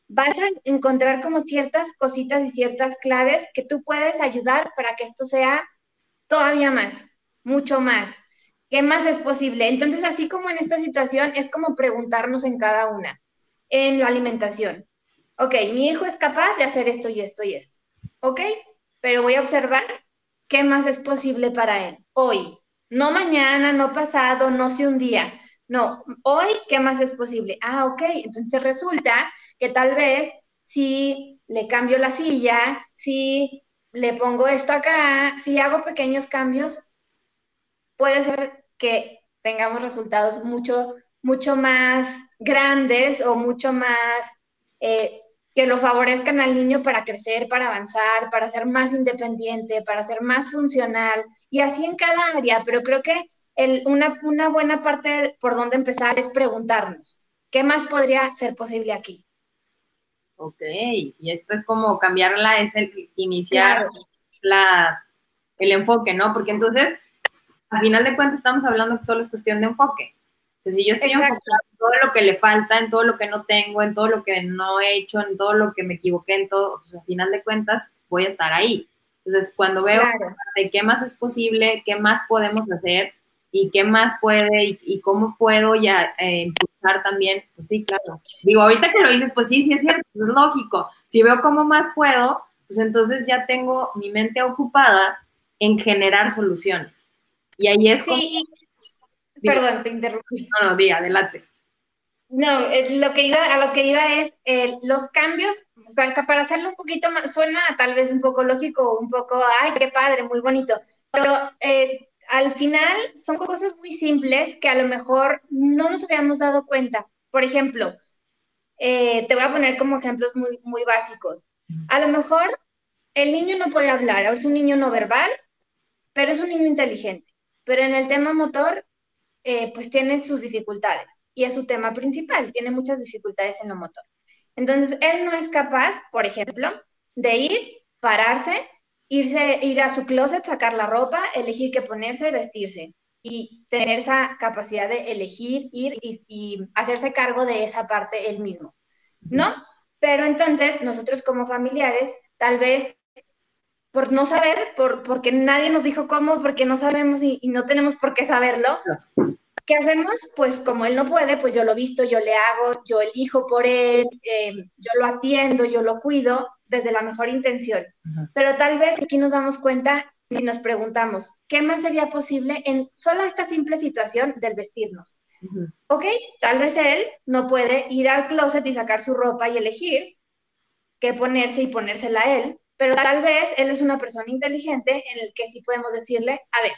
vas a encontrar como ciertas cositas y ciertas claves que tú puedes ayudar para que esto sea todavía más, mucho más. ¿Qué más es posible? Entonces, así como en esta situación, es como preguntarnos en cada una. En la alimentación, ok, mi hijo es capaz de hacer esto y esto y esto, ok, pero voy a observar qué más es posible para él hoy, no mañana, no pasado, no sé un día, no, hoy, ¿qué más es posible? Ah, ok, entonces resulta que tal vez si le cambio la silla, si le pongo esto acá, si hago pequeños cambios, puede ser que tengamos resultados mucho, mucho más grandes o mucho más eh, que lo favorezcan al niño para crecer, para avanzar, para ser más independiente, para ser más funcional, y así en cada área, pero creo que una, una buena parte por donde empezar es preguntarnos, ¿qué más podría ser posible aquí? Ok, y esto es como cambiarla, es el iniciar la, el enfoque, ¿no? Porque entonces, al final de cuentas, estamos hablando que solo es cuestión de enfoque si yo estoy enfocada en todo lo que le falta, en todo lo que no tengo, en todo lo que no he hecho, en todo lo que me equivoqué, en todo, pues al final de cuentas voy a estar ahí. Entonces, cuando veo de qué más es posible, qué más podemos hacer y qué más puede y, cómo puedo ya eh, impulsar también, pues sí, claro. Digo, ahorita que lo dices, pues sí, sí es cierto, es lógico. Si veo cómo más puedo, pues entonces ya tengo mi mente ocupada en generar soluciones. Y ahí es sí, Perdón, te interrumpí. No, no, di, adelante. No, eh, lo que iba, a lo que iba es eh, los cambios, o sea, para hacerlo un poquito más, suena tal vez un poco lógico, un poco, ay, qué padre, muy bonito, pero eh, al final son cosas muy simples que a lo mejor no nos habíamos dado cuenta. Por ejemplo, te voy a poner como ejemplos muy, muy básicos. A lo mejor el niño no puede hablar, es un niño no verbal, pero es un niño inteligente. Pero en el tema motor eh, pues tiene sus dificultades y es su tema principal, tiene muchas dificultades en lo motor. Entonces, él no es capaz, por ejemplo, de ir, pararse, irse, ir a su closet, sacar la ropa, elegir qué ponerse, vestirse y tener esa capacidad de elegir, ir y, y hacerse cargo de esa parte él mismo, ¿no? Pero entonces, nosotros como familiares, tal vez por no saber, por, porque nadie nos dijo cómo, porque no sabemos y, no tenemos por qué saberlo. ¿Qué hacemos? Pues como él no puede, pues yo lo visto, yo le hago, yo elijo por él, eh, yo lo atiendo, yo lo cuido desde la mejor intención. Pero tal vez aquí nos damos cuenta si nos preguntamos, ¿qué más sería posible en solo esta simple situación del vestirnos? Ok, tal vez él no puede ir al closet y sacar su ropa y elegir, qué ponerse y ponérsela a él, pero tal vez él es una persona inteligente en el que sí podemos decirle, a ver,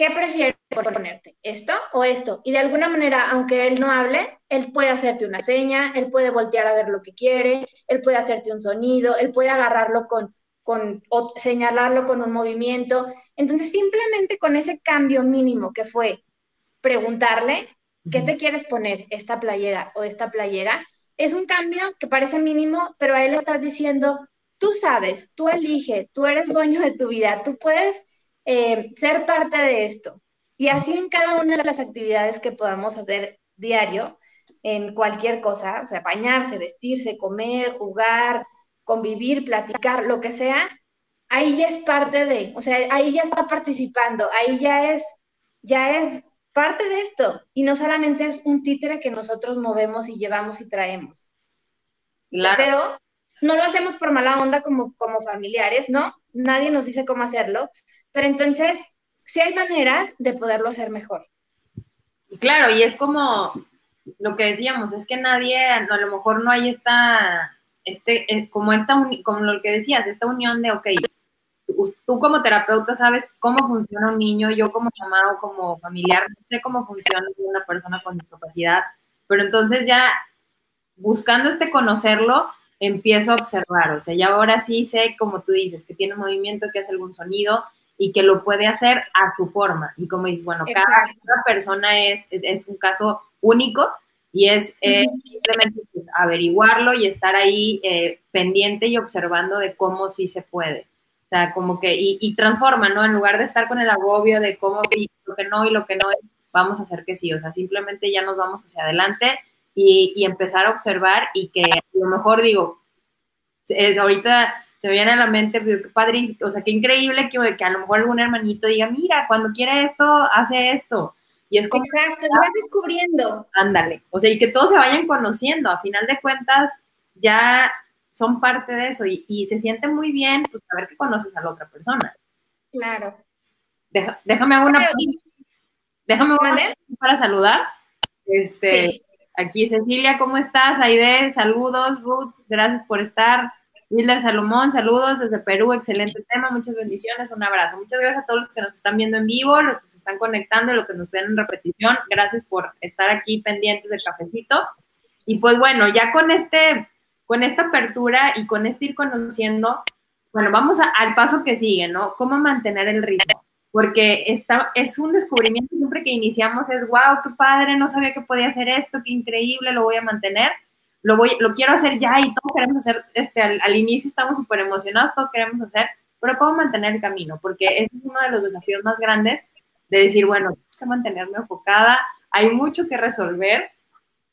¿qué prefieres ponerte? ¿Esto o esto? Y de alguna manera, aunque él no hable, él puede hacerte una seña, él puede voltear a ver lo que quiere, él puede hacerte un sonido, él puede agarrarlo con, con o señalarlo con un movimiento. Entonces, simplemente con ese cambio mínimo que fue preguntarle, ¿qué te quieres poner? ¿Esta playera o esta playera? Es un cambio que parece mínimo, pero a él le estás diciendo, tú sabes, tú eliges, tú eres dueño de tu vida, tú puedes eh, ser parte de esto. Y así en cada una de las actividades que podamos hacer diario, en cualquier cosa, o sea, bañarse, vestirse, comer, jugar, convivir, platicar, lo que sea, ahí ya es parte de, o sea, ahí ya está participando, ahí ya es, ya es parte de esto. Y no solamente es un títere que nosotros movemos y llevamos y traemos. Pero no lo hacemos por mala onda como, como familiares, ¿no? Nadie nos dice cómo hacerlo, pero entonces sí hay maneras de poderlo hacer mejor. Claro, y es como lo que decíamos, es que nadie, a lo mejor no hay esta, este, eh, como esta, como lo que decías, esta unión de, ok, tú como terapeuta sabes cómo funciona un niño, yo como mamá como familiar no sé cómo funciona una persona con discapacidad, pero entonces ya buscando este conocerlo, empiezo a observar, o sea, ya ahora sí sé, como tú dices, que tiene un movimiento, que hace algún sonido y que lo puede hacer a su forma. Y como dices, bueno, cada, persona es, es un caso único y es eh, simplemente pues, averiguarlo y estar ahí eh, pendiente y observando de cómo sí se puede. O sea, como que, y, transforma, ¿no? En lugar de estar con el agobio de cómo y lo que no y lo que no es, vamos a hacer que sí. O sea, simplemente ya nos vamos hacia adelante y, empezar a observar y que a lo mejor digo, es, ahorita se me viene a la mente, qué padre, o sea, qué increíble que, que a lo mejor algún hermanito diga, mira, cuando quiere esto, hace esto. Y es como, Exacto, vas descubriendo. Ándale, o sea, y que todos se vayan conociendo, a final de cuentas ya son parte de eso y, se siente muy bien pues saber que conoces a la otra persona. Claro. déjame una, déjame una para saludar. Este, Aquí Cecilia, ¿cómo estás? Aide, saludos. Ruth, gracias por estar. Wilder Salomón, saludos desde Perú, excelente tema, muchas bendiciones, un abrazo. Muchas gracias a todos los que nos están viendo en vivo, los que se están conectando, los que nos ven en repetición, gracias por estar aquí pendientes del cafecito. Y pues bueno, ya con este, con esta apertura y con este ir conociendo, bueno, vamos al paso que sigue, ¿no? ¿Cómo mantener el ritmo? Porque está, es un descubrimiento siempre que iniciamos, es wow, qué padre, no sabía que podía hacer esto, qué increíble, lo voy a mantener, lo, voy, lo quiero hacer ya y todos queremos hacer, este, al, inicio estamos súper emocionados, todos queremos hacer, pero ¿cómo mantener el camino? Porque ese es uno de los desafíos más grandes de decir, bueno, tengo que mantenerme enfocada, hay mucho que resolver,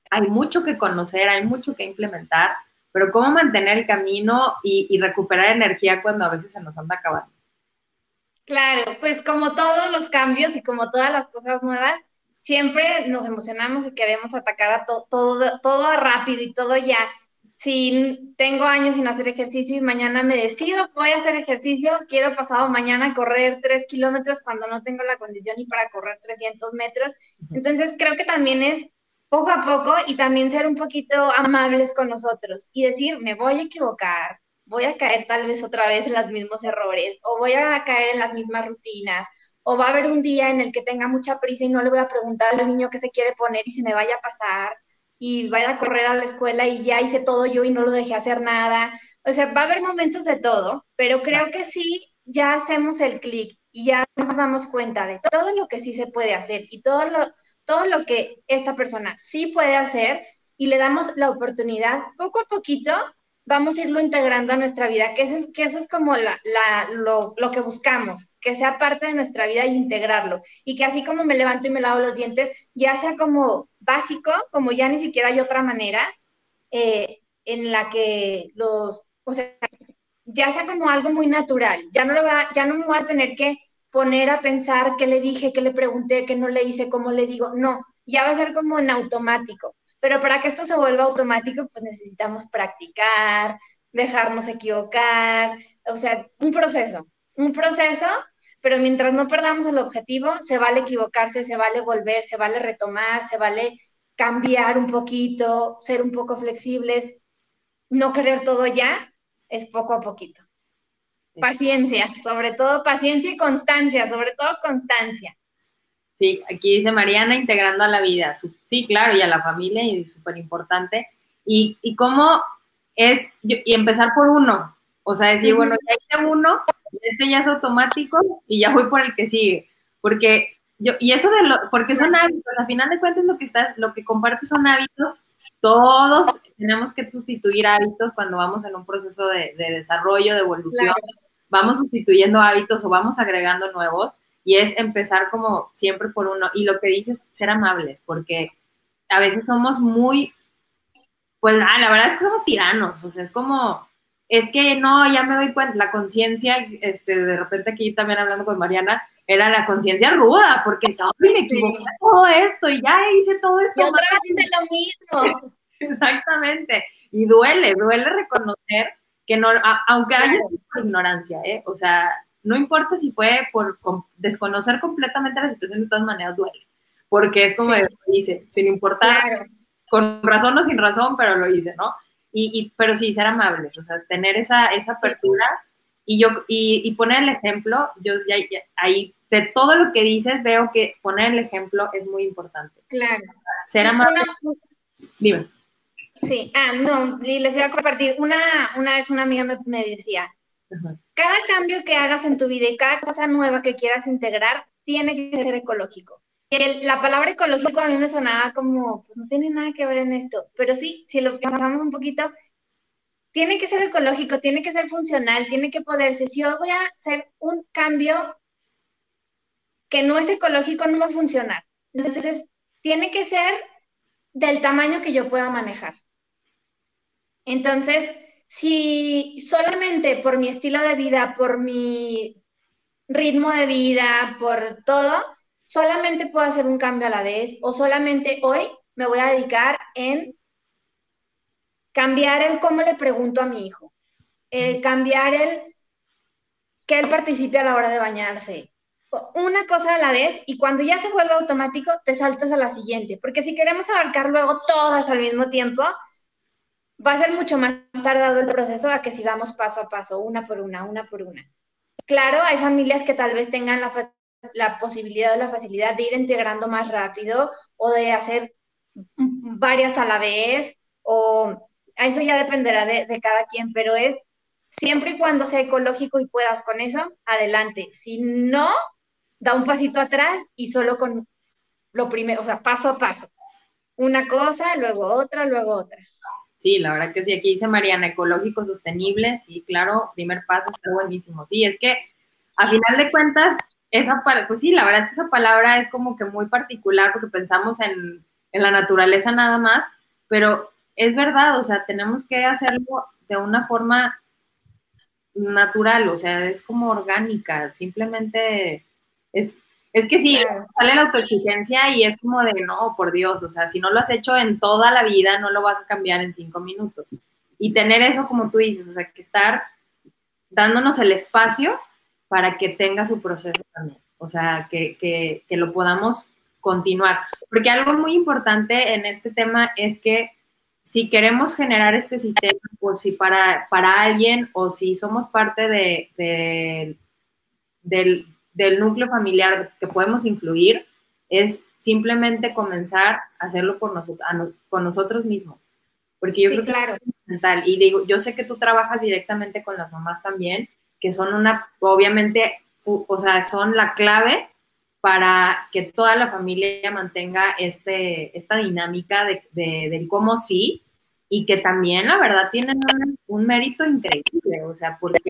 hay mucho que conocer, hay mucho que implementar, pero ¿cómo mantener el camino y recuperar energía cuando a veces se nos anda acabando? Claro, pues como todos los cambios y como todas las cosas nuevas, siempre nos emocionamos y queremos atacar a todo, todo rápido y todo ya. Si tengo años sin hacer ejercicio y mañana me decido, voy a hacer ejercicio, quiero pasado mañana correr tres kilómetros cuando no tengo la condición y para correr 300 metros. Entonces creo que también es poco a poco y también ser un poquito amables con nosotros y decir, me voy a equivocar, voy a caer tal vez otra vez en los mismos errores o voy a caer en las mismas rutinas o va a haber un día en el que tenga mucha prisa y no le voy a preguntar al niño qué se quiere poner y se me vaya a pasar y vaya a correr a la escuela y ya hice todo yo y no lo dejé hacer nada. O sea, va a haber momentos de todo, pero creo que sí, ya hacemos el clic y ya nos damos cuenta de todo lo que sí se puede hacer y todo lo, todo lo que esta persona sí puede hacer y le damos la oportunidad poco a poquito vamos a irlo integrando a nuestra vida, que eso es, que eso es como la, lo, lo, que buscamos, que sea parte de nuestra vida e integrarlo. Y que así como me levanto y me lavo los dientes, ya sea como básico, como ya ni siquiera hay otra manera eh, en la que los, o sea, ya sea como algo muy natural, ya no, lo va, ya no me voy a tener que poner a pensar qué le dije, qué le pregunté, qué no le hice, cómo le digo, no, ya va a ser como en automático. Pero para que esto se vuelva automático, pues necesitamos practicar, dejarnos equivocar, o sea, un proceso, un proceso, pero mientras no perdamos el objetivo, se vale equivocarse, se vale volver, se vale retomar, se vale cambiar un poquito, ser un poco flexibles. no querer todo ya, es poco a poquito. Paciencia, sobre todo paciencia y constancia, sobre todo constancia. Sí, aquí dice Mariana, integrando a la vida. Sí, claro, y a la familia, y súper importante. Y, y cómo es, y empezar por uno. O sea, decir, bueno, ya hice uno, este ya es automático y ya voy por el que sigue. Porque yo, y eso de lo, porque son hábitos, a final de cuentas lo que estás, lo que compartes son hábitos. Todos tenemos que sustituir hábitos cuando vamos en un proceso de, desarrollo, de evolución. Vamos sustituyendo hábitos o vamos agregando nuevos y es empezar como siempre por uno. Y lo que dices, ser amables, porque a veces somos muy, pues ah, la verdad es que somos tiranos, o sea, es como, es que no, ya me doy cuenta, la conciencia, este, de repente aquí también hablando con Mariana, era la conciencia ruda, porque ¿sabes? me equivoqué todo esto y ya hice todo esto. Y otra vez hice lo mismo. Exactamente. Y duele, duele reconocer que no, aunque haya ignorancia, ¿eh? O sea, no importa si fue por desconocer completamente la situación, de todas maneras duele, porque es como dice, sin importar, con razón o sin razón, pero lo hice, ¿no? Y, pero sí, ser amables, o sea, tener esa, esa apertura y yo, y, poner el ejemplo, yo ya, ahí, de todo lo que dices, veo que poner el ejemplo es muy importante. Claro. Ser amable. Dime. Sí, ah, no, y les iba a compartir, una, una vez una amiga me, me decía, cada cambio que hagas en tu vida y cada cosa nueva que quieras integrar tiene que ser ecológico. la palabra ecológico a mí me sonaba como, pues no tiene nada que ver en esto, pero sí, si lo pensamos un poquito, tiene que ser ecológico, tiene que ser funcional, tiene que poderse. Si yo voy a hacer un cambio que no es ecológico, no va a funcionar. Entonces, tiene que ser del tamaño que yo pueda manejar. Entonces, si solamente por mi estilo de vida, por mi ritmo de vida, por todo, solamente puedo hacer un cambio a la vez o solamente hoy me voy a dedicar en cambiar el cómo le pregunto a mi hijo, el cambiar el que él participe a la hora de bañarse. Una cosa a la vez y cuando ya se vuelve automático, te saltas a la siguiente, porque si queremos abarcar luego todas al mismo tiempo, va a ser mucho más tardado el proceso a que si vamos paso a paso, una por una, una por una. Claro, hay familias que tal vez tengan la, posibilidad o la facilidad de ir integrando más rápido o de hacer varias a la vez, o eso ya dependerá de, de cada quien, pero es siempre y cuando sea ecológico y puedas con eso, adelante. Si no, da un pasito atrás y solo con lo primero, o sea, paso a paso. Una cosa, luego otra, luego otra. Sí, la verdad que sí, aquí dice Mariana, ecológico, sostenible, sí, claro, primer paso, está buenísimo. Sí, es que a final de cuentas, esa, pues sí, la verdad es que esa palabra es como que muy particular porque pensamos en, en la naturaleza nada más, pero es verdad, o sea, tenemos que hacerlo de una forma natural, o sea, es como orgánica, simplemente es, es que sí, sale la autoexigencia y es como de, no, por Dios, o sea, si no lo has hecho en toda la vida, no lo vas a cambiar en cinco minutos. Y tener eso, como tú dices, o sea, que estar dándonos el espacio para que tenga su proceso también, o sea, que, que, que lo podamos continuar. Porque algo muy importante en este tema es que si queremos generar este sistema, pues si para, para alguien o si somos parte de, de del, del núcleo familiar que podemos influir es simplemente comenzar a hacerlo por nosotros, con nosotros mismos. Porque yo creo que claro. es fundamental. Y digo, yo sé que tú trabajas directamente con las mamás también, que son una, obviamente, o sea, son la clave para que toda la familia mantenga este, esta dinámica de, de, del cómo sí y que también, la verdad, tienen un, un mérito increíble, o sea, porque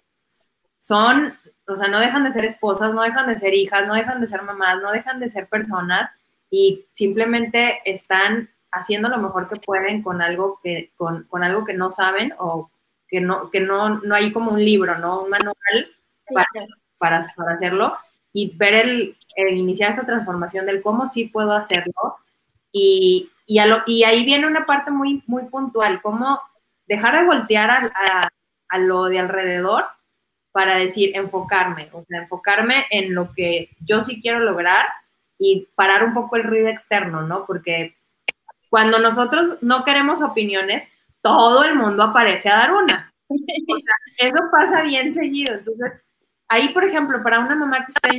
son o sea, no dejan de ser esposas, no dejan de ser hijas, no dejan de ser mamás, no dejan de ser personas y simplemente están haciendo lo mejor que pueden con algo que, con, con algo que no saben o que no, que no, no hay como un libro, ¿no? Un manual para, para, hacerlo y ver el, iniciar esta transformación del cómo sí puedo hacerlo y, y, lo, y ahí viene una parte muy, muy puntual, cómo dejar de voltear a, a lo de alrededor para decir, enfocarme, o sea, enfocarme en lo que yo sí quiero lograr y parar un poco el ruido externo, ¿no? Porque cuando nosotros no queremos opiniones, todo el mundo aparece a dar una. eso pasa bien seguido. Entonces, ahí, por ejemplo, para una mamá que está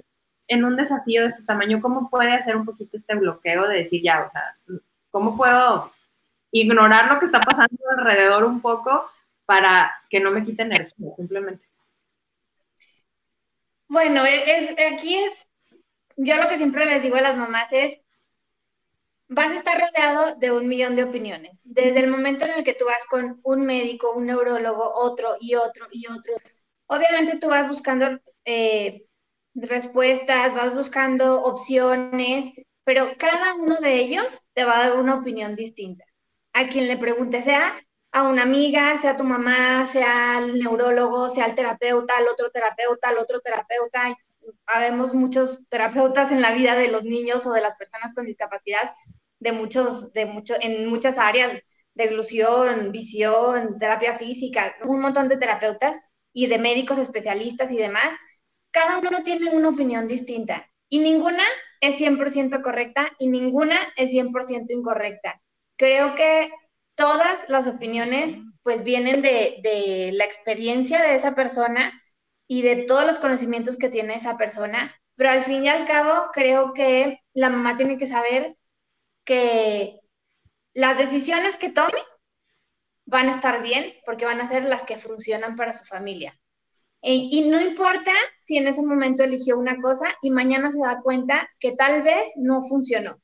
en un desafío de ese tamaño, ¿cómo puede hacer un poquito este bloqueo de decir ya, o sea, ¿cómo puedo ignorar lo que está pasando alrededor un poco para que no me quite energía, simplemente? Bueno, es, aquí es, yo lo que siempre les digo a las mamás es, vas a estar rodeado de un millón de opiniones. Desde el momento en el que tú vas con un médico, un neurólogo, otro y otro y otro, obviamente tú vas buscando eh, respuestas, vas buscando opciones, pero cada uno de ellos te va a dar una opinión distinta. A quien le pregunte, sea a una amiga, sea tu mamá, sea el neurólogo, sea el terapeuta, al otro terapeuta, al otro terapeuta. Habemos muchos terapeutas en la vida de los niños o de las personas con discapacidad de muchos, de mucho, en muchas áreas, de glusión, visión, terapia física, un montón de terapeutas y de médicos especialistas y demás cada uno tiene una opinión distinta y ninguna es 100% correcta y ninguna es 100% incorrecta. Creo que todas las opiniones pues vienen de, de, la experiencia de esa persona y de todos los conocimientos que tiene esa persona, pero al fin y al cabo creo que la mamá tiene que saber que las decisiones que tome van a estar bien porque van a ser las que funcionan para su familia. Eh, y no importa si en ese momento eligió una cosa y mañana se da cuenta que tal vez no funcionó.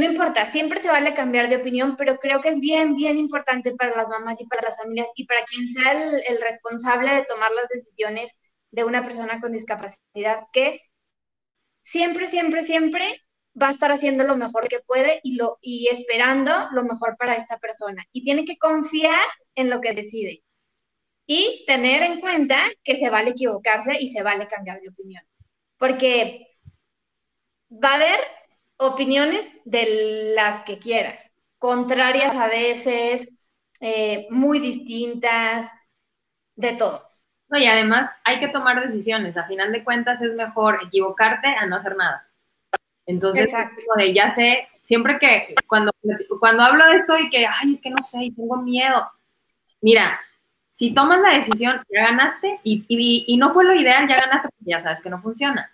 No importa, siempre se vale cambiar de opinión, pero creo que es bien, bien importante para las mamás y para las familias y para quien sea el, responsable de tomar las decisiones de una persona con discapacidad, que siempre, siempre, siempre va a estar haciendo lo mejor que puede y, lo, y esperando lo mejor para esta persona. Y tiene que confiar en lo que decide y tener en cuenta que se vale equivocarse y se vale cambiar de opinión. Porque va a haber opiniones de las que quieras, contrarias a veces, eh, muy distintas, de todo. No, y además hay que tomar decisiones. A final de cuentas es mejor equivocarte a no hacer nada. Entonces, de, ya sé, siempre que cuando, cuando hablo de esto y que, ay, es que no sé, tengo miedo. Mira, si tomas la decisión, ya ganaste y, no fue lo ideal, ya ganaste porque ya sabes que no funciona.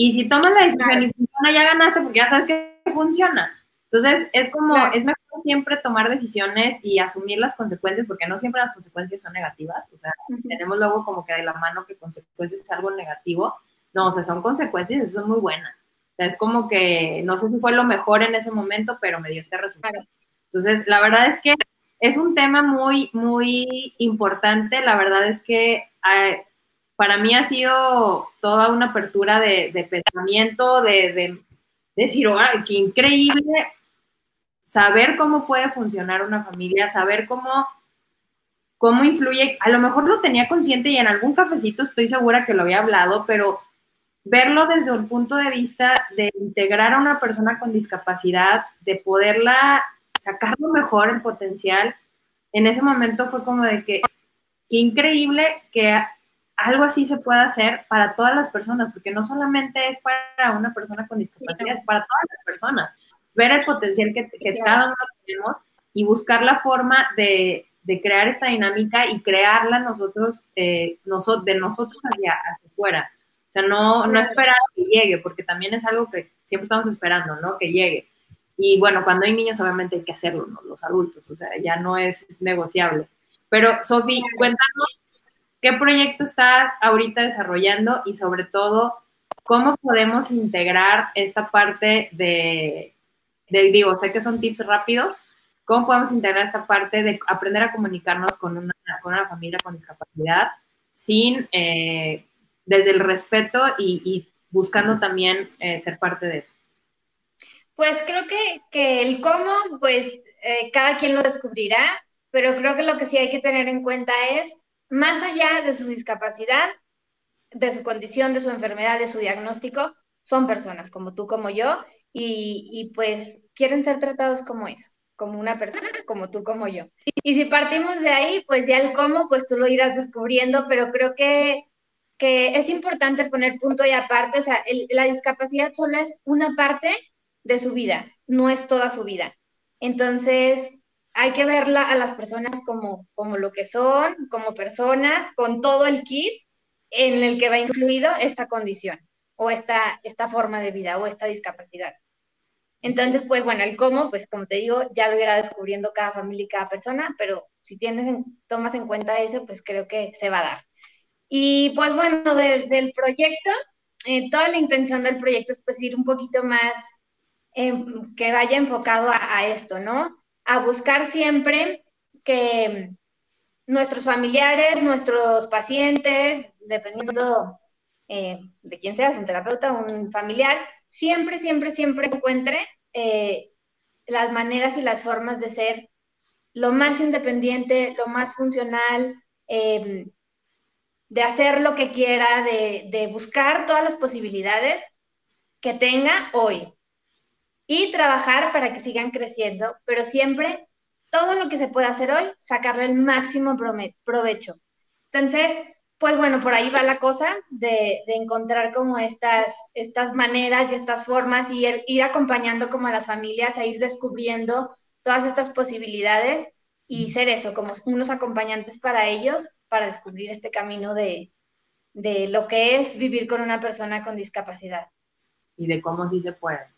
Y si tomas la decisión y funciona, ya ganaste porque ya sabes que funciona. Entonces, es como, es mejor siempre tomar decisiones y asumir las consecuencias, porque no siempre las consecuencias son negativas. O sea, tenemos luego como que de la mano que consecuencias es algo negativo. No, o sea, son consecuencias y son muy buenas. O sea, es como que no sé si fue lo mejor en ese momento, pero me dio este resultado. Entonces, la verdad es que es un tema muy, muy importante. La verdad es que eh, para mí ha sido toda una apertura de, pensamiento, de, decir, oh, qué increíble saber cómo puede funcionar una familia, saber cómo, cómo influye. A lo mejor lo tenía consciente y en algún cafecito estoy segura que lo había hablado, pero verlo desde un punto de vista de integrar a una persona con discapacidad, de poderla sacar lo mejor, el potencial, en ese momento fue como de que, qué increíble que algo así se pueda hacer para todas las personas, porque no solamente es para una persona con discapacidad, es para todas las personas. Ver el potencial que, cada uno tenemos y buscar la forma de, crear esta dinámica y crearla nosotros, eh, de nosotros hacia, hacia afuera. O sea, no, no esperar que llegue, porque también es algo que siempre estamos esperando, ¿no? Que llegue. Y bueno, cuando hay niños obviamente hay que hacerlo, ¿no? Los adultos, o sea, ya no es negociable. Pero, Sofi, cuéntanos qué proyecto estás ahorita desarrollando y sobre todo, cómo podemos integrar esta parte de, digo, sé que son tips rápidos, cómo podemos integrar esta parte de aprender a comunicarnos con una, con una familia con discapacidad sin, eh, desde el respeto y, buscando también eh, ser parte de eso. Pues creo que, el cómo, pues eh, cada quien lo descubrirá, pero creo que lo que sí hay que tener en cuenta es, más allá de su discapacidad, de su condición, de su enfermedad, de su diagnóstico, son personas como tú, como yo, y, pues quieren ser tratados como eso, como una persona, como tú, como yo. Y si partimos de ahí, pues ya el cómo, pues tú lo irás descubriendo, pero creo que que es importante poner punto y aparte, o sea, la discapacidad solo es una parte de su vida, no es toda su vida. Entonces, hay que verla a las personas como, como lo que son, como personas, con todo el kit en el que va incluido esta condición o esta, esta forma de vida o esta discapacidad. Entonces, pues bueno, el cómo, pues como te digo, ya lo irá descubriendo cada familia y cada persona, pero si tienes tomas en cuenta eso, pues creo que se va a dar. Y pues bueno, del proyecto, eh, toda la intención del proyecto es pues ir un poquito más, em, que vaya enfocado a, esto, ¿no? A buscar siempre que nuestros familiares, nuestros pacientes, dependiendo eh, de quién seas, un terapeuta, un familiar, siempre, siempre, siempre encuentre eh, las maneras y las formas de ser lo más independiente, lo más funcional, em, de hacer lo que quiera, de, de buscar todas las posibilidades que tenga hoy y trabajar para que sigan creciendo, pero siempre todo lo que se puede hacer hoy, sacarle el máximo provecho. Entonces, pues bueno, por ahí va la cosa de, encontrar como estas, estas maneras y estas formas y ir, acompañando como a las familias a ir descubriendo todas estas posibilidades y ser eso, como unos acompañantes para ellos para descubrir este camino de, lo que es vivir con una persona con discapacidad. Y de cómo sí se puede.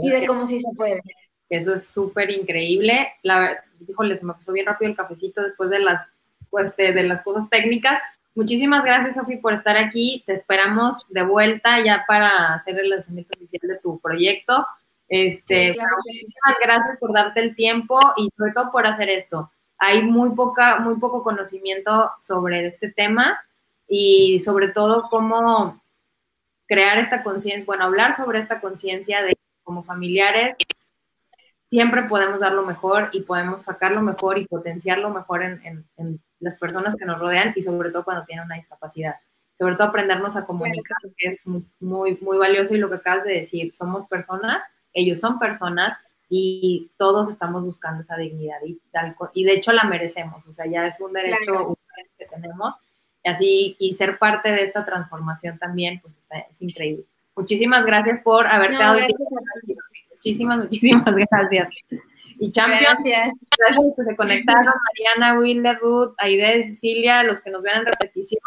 Y de cómo sí se puede. Eso es súper increíble. La, híjole, se me pasó bien rápido el cafecito después de las, pues, de las cosas técnicas, Muchísimas gracias, Sofi, por estar aquí. Te esperamos de vuelta ya para hacer el lanzamiento oficial de tu proyecto. Este, muchísimas gracias por darte el tiempo y sobre todo por hacer esto. Hay muy poca, muy poco conocimiento sobre este tema y sobre todo cómo crear esta conciencia, bueno, hablar sobre esta conciencia de como familiares siempre podemos dar lo mejor y podemos sacar lo mejor y potenciar lo mejor en, las personas que nos rodean y sobre todo cuando tienen una discapacidad. Sobre todo aprendernos a comunicar, que es muy, muy, valioso y lo que acabas de decir, somos personas, ellos son personas y todos estamos buscando esa dignidad y, y de hecho la merecemos, o sea, ya es un derecho que tenemos y así y ser parte de esta transformación también, pues es increíble. Muchísimas gracias por haberte dado tiempo. Muchísimas, muchísimas gracias. Y Champion, gracias. gracias que se conectaron, Mariana, Wilder, Ruth, Aide, Cecilia, los que nos vean en repetición.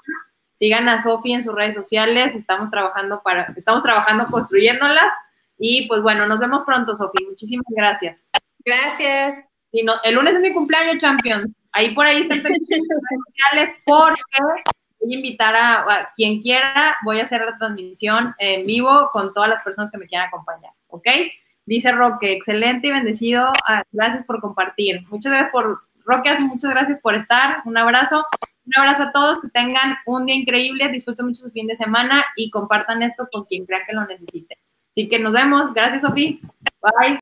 Sigan a Sofi en sus redes sociales, estamos trabajando para, estamos trabajando construyéndolas. Y pues bueno, nos vemos pronto, Sofi. Muchísimas gracias. Gracias. Y no, el lunes es mi cumpleaños, Champion. Ahí por ahí están en redes sociales porque voy a invitar a, quien quiera, voy a hacer la transmisión en vivo con todas las personas que me quieran acompañar, ¿ok? Dice Roque, excelente y bendecido. Ah, gracias por compartir. Muchas gracias por, Roque, muchas gracias por estar. Un abrazo. Un abrazo a todos. Que tengan un día increíble. Disfruten mucho su fin de semana y compartan esto con quien crea que lo necesite. Así que nos vemos. Gracias, Sofía. Bye.